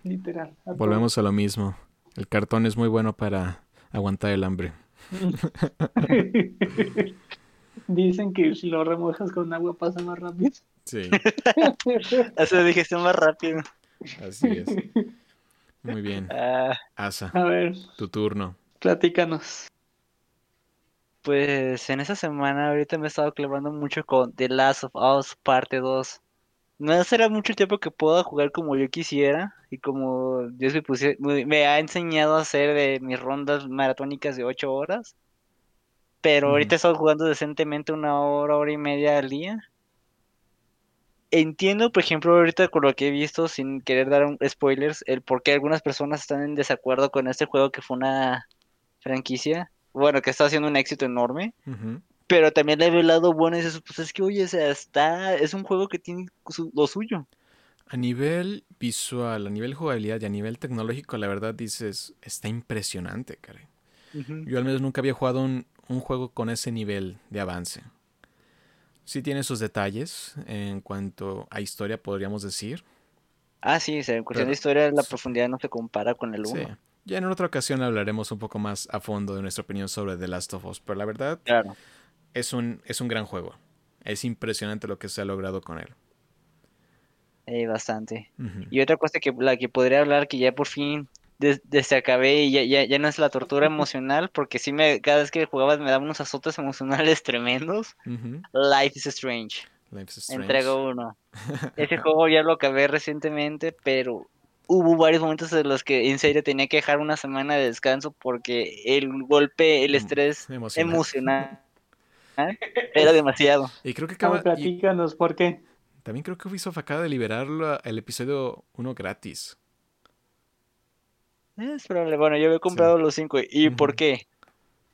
S4: Literal.
S1: Volvemos a lo mismo. El cartón es muy bueno para aguantar el hambre. *laughs* *laughs*
S4: Dicen que si lo remojas con agua pasa más rápido.
S1: Sí, *laughs*
S2: Hace la digestión más rápido.
S1: así es. Muy bien.
S2: Ah,
S1: Asa,
S4: A ver,
S1: tu turno.
S4: platícanos.
S2: pues en esa semana ahorita me he estado clavando mucho con The Last of Us parte 2. No será mucho el tiempo que pueda jugar como yo quisiera y como Dios me, pusie- me me ha enseñado a hacer de mis rondas maratónicas de 8 horas. Pero ahorita he estado jugando decentemente una hora, hora y media al día. Entiendo, por ejemplo, ahorita con lo que he visto, sin querer dar un- spoilers, el por qué algunas personas están en desacuerdo con este juego que fue una franquicia. Bueno, que está haciendo un éxito enorme. Pero también le veo el lado bueno y dices, pues es que, oye, o sea, está, es un juego que tiene su- lo suyo.
S1: A nivel visual, a nivel jugabilidad y a nivel tecnológico, la verdad dices, está impresionante, caray. Yo al menos nunca había jugado un, un juego con ese nivel de avance. Sí tiene sus detalles en cuanto a historia, podríamos decir.
S2: Ah, sí, o sea, en cuestión
S1: Pero-
S2: de historia, la profundidad no se compara con el
S1: Sí.
S2: 1.
S1: Ya en otra ocasión hablaremos un poco más a fondo de nuestra opinión sobre The Last of Us, pero la verdad
S2: Claro.
S1: es un, es un gran juego. Es impresionante lo que se ha logrado con él.
S2: Eh, bastante. Y otra cosa que la que podría hablar que ya por fin des- desde acabé y ya, ya, ya no es la tortura *laughs* emocional, porque sí me, cada vez que jugabas me daban unos azotes emocionales *laughs* tremendos. Life is Strange,
S1: Life is Strange.
S2: entrega uno. *laughs* Ese juego ya lo acabé recientemente, pero hubo varios momentos en los que en serio tenía que dejar una semana de descanso porque el golpe, el
S1: Em-
S2: estrés
S1: emocional.
S2: emocional era demasiado.
S1: Y creo que acaba, y
S4: platícanos, ¿por qué?
S1: también creo que Ubisoft acaba de liberarlo el episodio 1 gratis.
S2: Es probable. Bueno, yo había comprado los cinco. ¿Y por qué?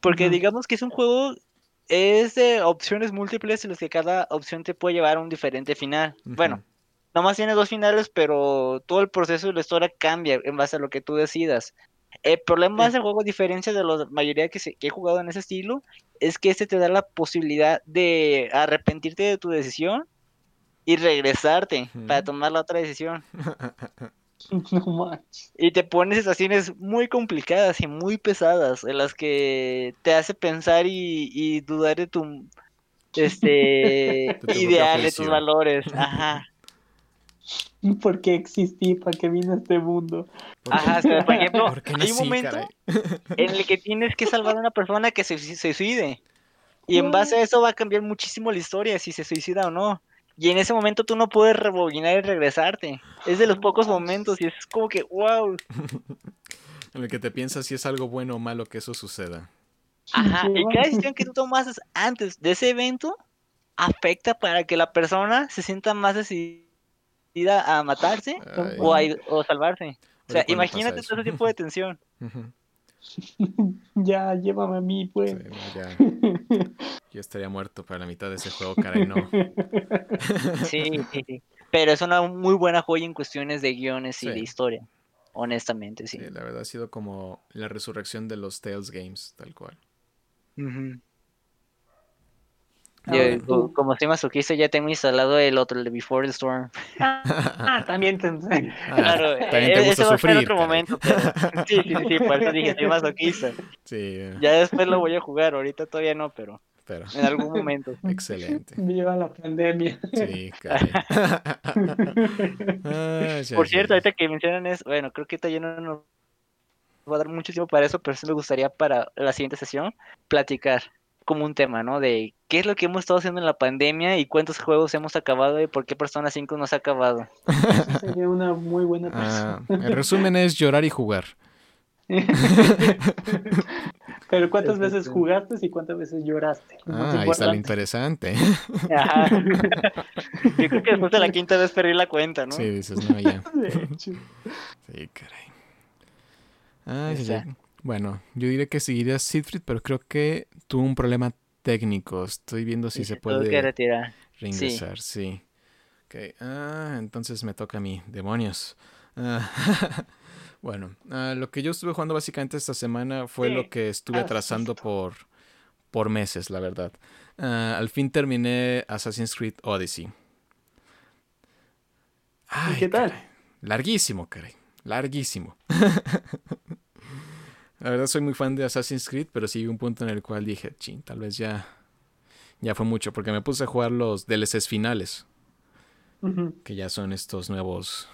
S2: Porque digamos que es un juego, es de opciones múltiples en los que cada opción te puede llevar a un diferente final. Bueno,
S1: Ujú.
S2: nomás tiene dos finales, pero todo el proceso de la historia cambia en base a lo que tú decidas. El problema
S4: Sí.
S2: ese juego, a diferencia de la mayoría que, se- que he jugado en ese estilo, es que este te da la posibilidad de arrepentirte de tu decisión y regresarte para tomar la otra decisión. *laughs* *laughs*
S4: No manches.
S2: Y te pones situaciones muy complicadas y muy pesadas en las que te hace pensar y, y dudar de tu este *laughs* ideal, de tus valores. *laughs* Ajá.
S4: ¿Por qué existí? ¿Para qué vine a este mundo?
S1: ¿Por
S2: Ajá, o sea, por ejemplo,
S1: por qué
S2: hay un momento
S1: caray?
S2: en el que tienes que salvar a una persona que se, se suicide. Y en base a eso va a cambiar muchísimo la historia, si se suicida o no. Y en ese momento tú no puedes rebobinar y regresarte. Es de los pocos momentos y es como que, wow. *laughs*
S1: En el que te piensas si es algo bueno o malo que eso suceda.
S2: Ajá, y
S4: Qué
S2: cada decisión que tú tomas antes de ese evento afecta para que la persona se sienta más decidida a matarse o a o salvarse. O sea,
S1: Oye, ¿cuándo
S2: imagínate todo ese tipo de tensión. *laughs*
S1: Ujú. *laughs*
S4: Ya, llévame a mí, pues.
S1: Sí, no, ya. *laughs* Yo estaría muerto para la mitad de ese juego, caray, no. *laughs*
S2: Sí, sí, sí. Pero es una muy buena joya en cuestiones de guiones y
S1: Sí.
S2: de historia. Honestamente, sí.
S1: Sí, la verdad ha sido como la resurrección de los Tales Games, tal cual.
S4: A
S2: Yo,
S4: ver,
S2: co-
S4: tú.
S2: como soy masoquista, ya tengo instalado el otro, el de Before the Storm.
S4: Ah, también te *laughs* *laughs*
S1: Ah,
S2: Claro,
S1: también te
S2: e-
S1: gusta
S2: ese va a ser
S1: sufrir.
S2: otro momento. pero- *laughs* Sí, sí, sí, por eso dije, soy masoquista.
S1: Sí, eh,
S2: Ya después lo voy a jugar, ahorita todavía no, pero
S1: pero
S2: en algún momento.
S1: excelente.
S4: Viva la pandemia.
S1: Sí, caray. Ay,
S2: Por cierto,
S1: ay.
S2: ahorita que mencionan eso, bueno, creo que ahorita ya no nos va a dar mucho tiempo para eso, pero sí me gustaría para la siguiente sesión platicar como un tema, ¿no? De qué es lo que hemos estado haciendo en la pandemia y cuántos juegos hemos acabado y por qué Persona 5 nos ha acabado.
S4: Eso sería una muy buena
S1: Ah,
S4: persona.
S1: el resumen es llorar y jugar. *laughs*
S4: Pero ¿cuántas veces
S2: sí.
S4: jugaste y cuántas veces lloraste?
S1: Ah, ahí está lo interesante.
S2: Ajá. Yo creo que después de la quinta vez perdí la cuenta, ¿no?
S1: Sí, dices, no, ya. *laughs*
S4: De hecho.
S1: Sí, caray. Ay, sí,
S2: Esa.
S1: sí. Bueno, yo diría que seguiría Siegfried, pero creo que tuvo un problema técnico. Estoy viendo si
S2: Y
S1: se
S2: tuvo que
S1: puede
S2: retirar.
S1: reingresar, sí. Ok, ah, entonces me toca a mí, demonios. Ah, *laughs* bueno, ah, lo que yo estuve jugando básicamente esta semana fue
S4: Sí.
S1: lo que estuve
S4: Ah,
S1: atrasando por, por meses, la verdad. Ah, al fin terminé Assassin's Creed Odyssey. Ay,
S4: qué tal?
S1: caray. Larguísimo, caray. Larguísimo. *laughs* La verdad soy muy fan de Assassin's Creed, pero sí hubo un punto en el cual dije, chin, tal vez ya, ya fue mucho, porque me puse a jugar los DLCs finales, que ya son estos nuevos,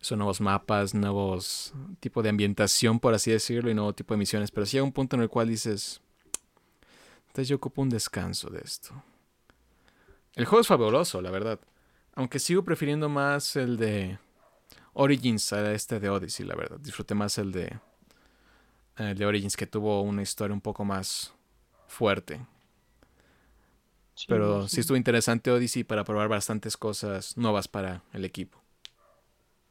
S1: son nuevos mapas, nuevos tipo de ambientación, por así decirlo, y nuevo tipo de misiones, pero sí llega un punto en el cual dices, entonces yo ocupo un descanso de esto. El juego es fabuloso, la verdad, aunque sigo prefiriendo más el de Origins a este de Odyssey, la verdad, disfruté más el de el de Origins que tuvo una historia un poco más fuerte.
S4: Sí,
S1: Pero
S4: sí.
S1: sí estuvo interesante Odyssey para probar bastantes cosas nuevas para el equipo.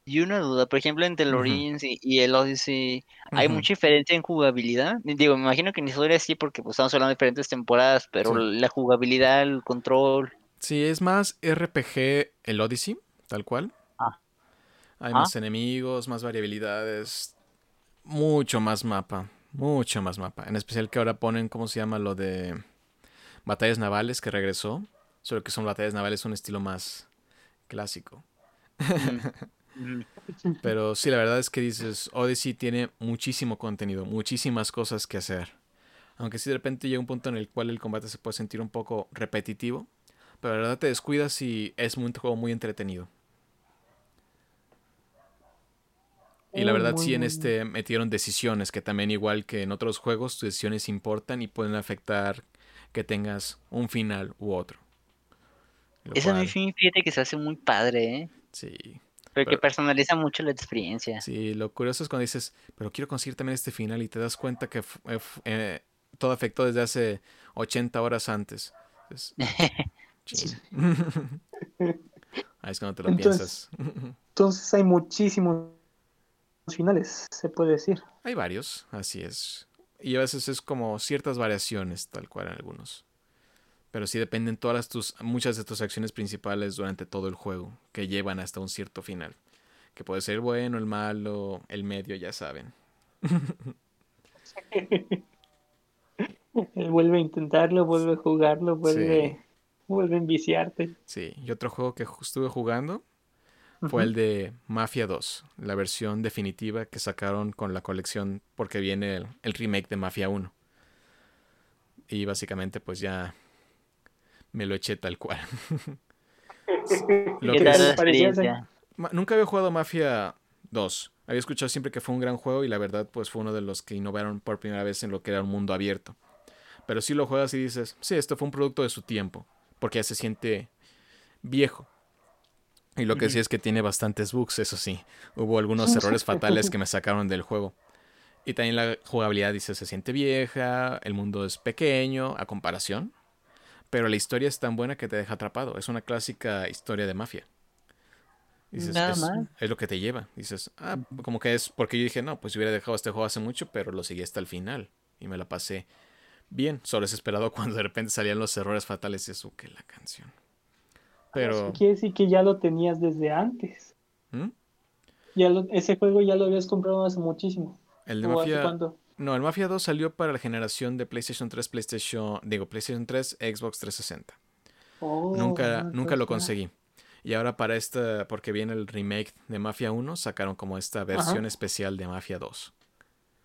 S2: Y una duda, por ejemplo, entre el. Origins y, y el Odyssey, ¿hay mucha diferencia en jugabilidad? Digo, me imagino que en historia sí, porque pues, estamos hablando de diferentes temporadas, pero
S1: Sí.
S2: la jugabilidad, el control.
S1: Sí, es más RPG el Odyssey, tal cual.
S2: Ah.
S1: Hay
S2: Ah.
S1: más enemigos, más variabilidades, mucho más mapa, mucho más mapa. En especial que ahora ponen, ¿cómo se llama? Lo de batallas navales que regresó. Solo que son batallas navales un estilo más clásico. *laughs* Pero sí, la verdad es que dices, Odyssey tiene muchísimo contenido, muchísimas cosas que hacer. Aunque sí de repente llega un punto en el cual el combate se puede sentir un poco repetitivo. Pero la verdad te descuidas y es un juego muy entretenido. Y la
S4: Muy,
S1: verdad
S4: muy,
S1: sí en este metieron decisiones que también igual que en otros juegos tus decisiones importan y pueden afectar que tengas un final u otro. Lo
S2: Esa
S1: cual,
S2: mi fin, fíjate que se hace muy padre, ¿eh?
S1: sí,
S2: Porque
S1: Pero-
S2: personaliza mucho la experiencia.
S1: Sí, lo curioso es cuando dices, pero quiero conseguir también este final y te das cuenta que eh, eh, todo afectó desde hace 80 horas antes. Es- *laughs* chin. *laughs* Ahí es cuando te lo
S4: Entonces-
S1: piensas. *laughs*
S4: Entonces hay muchísimos finales, se puede decir.
S1: Hay varios, así es. Y a veces es como ciertas variaciones, tal cual en algunos. Pero sí dependen todas las tus, muchas de tus acciones principales durante todo el juego, que llevan hasta un cierto final. Que puede ser el bueno, el malo, el medio, ya saben. *laughs*
S4: Él vuelve a intentarlo, vuelve a jugarlo, vuelve,
S1: Sí.
S4: vuelve a enviciarte.
S1: Sí, y otro juego que estuve jugando fue el de Mafia 2, la versión definitiva que sacaron con la colección porque viene el, el remake de Mafia 1. Y básicamente pues ya me lo eché tal cual. *laughs* Lo
S2: ¿Qué
S1: que es- Nunca había jugado Mafia 2. Había escuchado siempre que fue un gran juego y la verdad pues fue uno de los que innovaron por primera vez en lo que era un mundo abierto. Pero si lo juegas y dices, sí, esto fue un producto de su tiempo, porque ya se siente viejo. Y lo que sí es que tiene bastantes bugs, eso sí. Hubo algunos *laughs* errores fatales que me sacaron del juego. Y también la jugabilidad dice, se siente vieja, el mundo es pequeño a comparación. Pero la historia es tan buena que te deja atrapado. Es una clásica historia de mafia. Dices,
S2: Nada
S1: es, es lo que te lleva. Dices, ah, como que es porque yo dije, no, pues hubiera dejado este juego hace mucho, pero lo seguí hasta el final. Y me la pasé bien, solo desesperado *laughs* cuando de repente salían los errores fatales y eso que la canción. Pero,
S4: Eso quiere decir que ya lo tenías desde antes.
S1: ¿Mm?
S4: Ya lo- ese juego ya lo habías comprado hace muchísimo.
S1: el de
S4: ¿O hace
S1: Mafia...
S4: cuánto?
S1: No, el Mafia 2 salió para la generación de PlayStation 3, PlayStation, digo, PlayStation 3, Xbox 360.
S4: Oh,
S1: nunca, nunca lo conseguí. Y ahora para esta, porque viene el remake de Mafia 1, sacaron como esta versión especial de Mafia 2.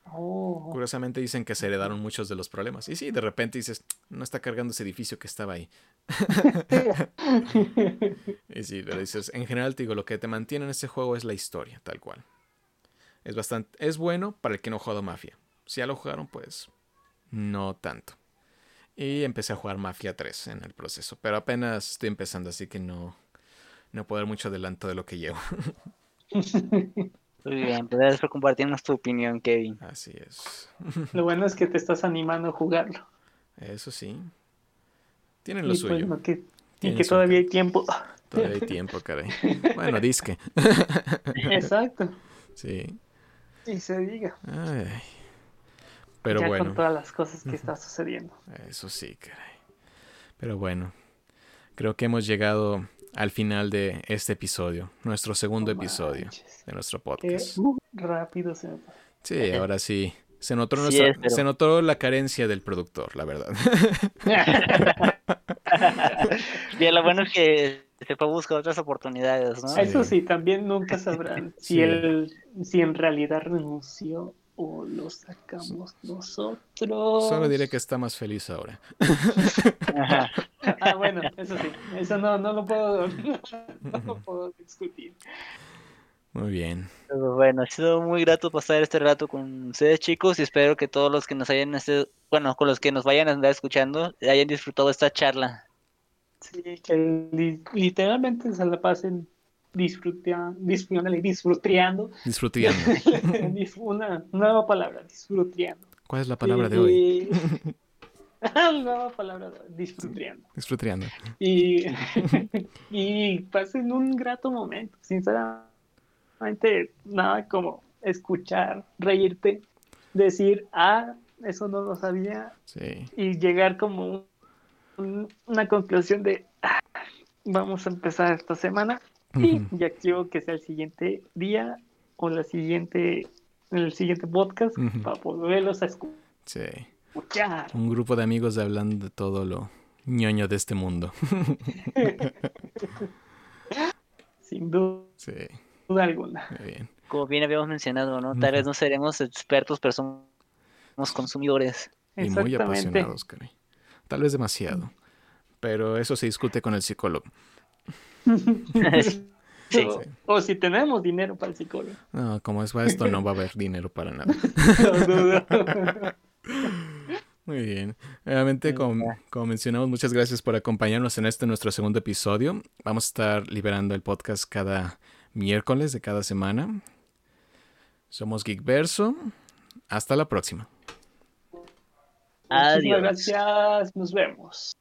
S4: Oh,
S1: Curiosamente dicen que se heredaron muchos de los problemas. Y sí, de repente dices, no está cargando ese edificio que estaba ahí. *laughs* Y sí, pero dices, en general te digo, lo que te mantiene en este juego es la historia, tal cual. Es bastante, es bueno para el que no ha jugado Mafia. Si ya lo jugaron, pues no tanto. Y empecé a jugar Mafia 3 en el proceso, pero apenas estoy empezando, así que no, no puedo dar mucho adelanto de lo que llevo. *laughs*
S2: Muy bien, pues gracias por compartirnos tu opinión, Kevin.
S1: Así es.
S4: Lo bueno es que te estás animando a jugarlo.
S1: Eso sí. Tienen lo
S4: y
S1: suyo.
S4: pues, no, que, y que todavía hay tiempo.
S1: Todavía hay tiempo, caray. Bueno, disque.
S4: Exacto.
S1: Sí.
S4: Y se diga.
S1: Ay. Pero
S4: ya
S1: bueno.
S4: con todas las cosas que está sucediendo.
S1: Eso sí, caray. Pero bueno, creo que hemos llegado al final de este episodio, nuestro segundo episodio
S4: manches.
S1: de nuestro
S4: Qué
S1: podcast.
S4: rápido se me pasó.
S1: Sí, ahora sí. Se notó,
S2: Sí
S1: nuestra-
S2: es, pero-
S1: se notó la carencia del productor, la verdad. *laughs*
S2: Bien, lo *laughs* bueno es que se fue a buscar otras oportunidades, ¿no?
S1: Sí.
S4: Eso sí, también nunca sabrán *laughs* si él, si en realidad renunció o lo sacamos nosotros.
S1: Solo diré que está más feliz ahora.
S2: Ajá. *laughs*
S4: Ah, bueno, eso sí, eso no, no lo puedo, *laughs* no lo puedo discutir.
S1: Muy bien.
S2: Pero bueno, ha sido muy grato pasar este rato con ustedes, chicos, y espero que todos los que nos hayan, este, bueno, con los que nos vayan a andar escuchando, hayan disfrutado esta charla.
S4: Sí, que li- literalmente se la pasen disfruteando, disfrutando, disfruteando,
S1: Disfrutando. *laughs*
S4: Dis- una nueva palabra, disfruteando.
S1: ¿Cuál es la palabra de hoy? *laughs*
S4: Nueva palabra, disfruteando.
S1: Disfrutando.
S4: Y, *laughs* y pasen un grato momento, sinceramente, nada como escuchar, reírte, decir, ah, eso no lo sabía,
S1: Sí.
S4: y llegar como un- una conclusión de, "Ah, vamos a empezar esta semana, y
S1: Ujú.
S4: ya quiero que sea el siguiente día o la siguiente, el siguiente podcast para poderlos a
S1: Sí.
S4: escuchar.
S1: Un grupo de amigos hablando de todo lo ñoño de este mundo. *laughs*
S4: Sin du-
S1: Sí,
S4: duda alguna.
S1: muy bien.
S2: Como bien habíamos mencionado, ¿no? Tal vez no seremos expertos, pero somos consumidores.
S1: Y muy apasionados, caray. Tal vez demasiado. Pero eso se discute con el psicólogo. *laughs*
S2: Sí.
S4: O, o si tenemos dinero para el psicólogo.
S1: No, como es esto, no va a haber dinero para nada. *laughs* Muy bien. Nuevamente, como, como mencionamos, muchas gracias por acompañarnos en este nuestro segundo episodio. Vamos a estar liberando el podcast cada miércoles de cada semana. Somos Geekverso. Hasta la próxima.
S2: Adiós.
S4: gracias. Nos vemos.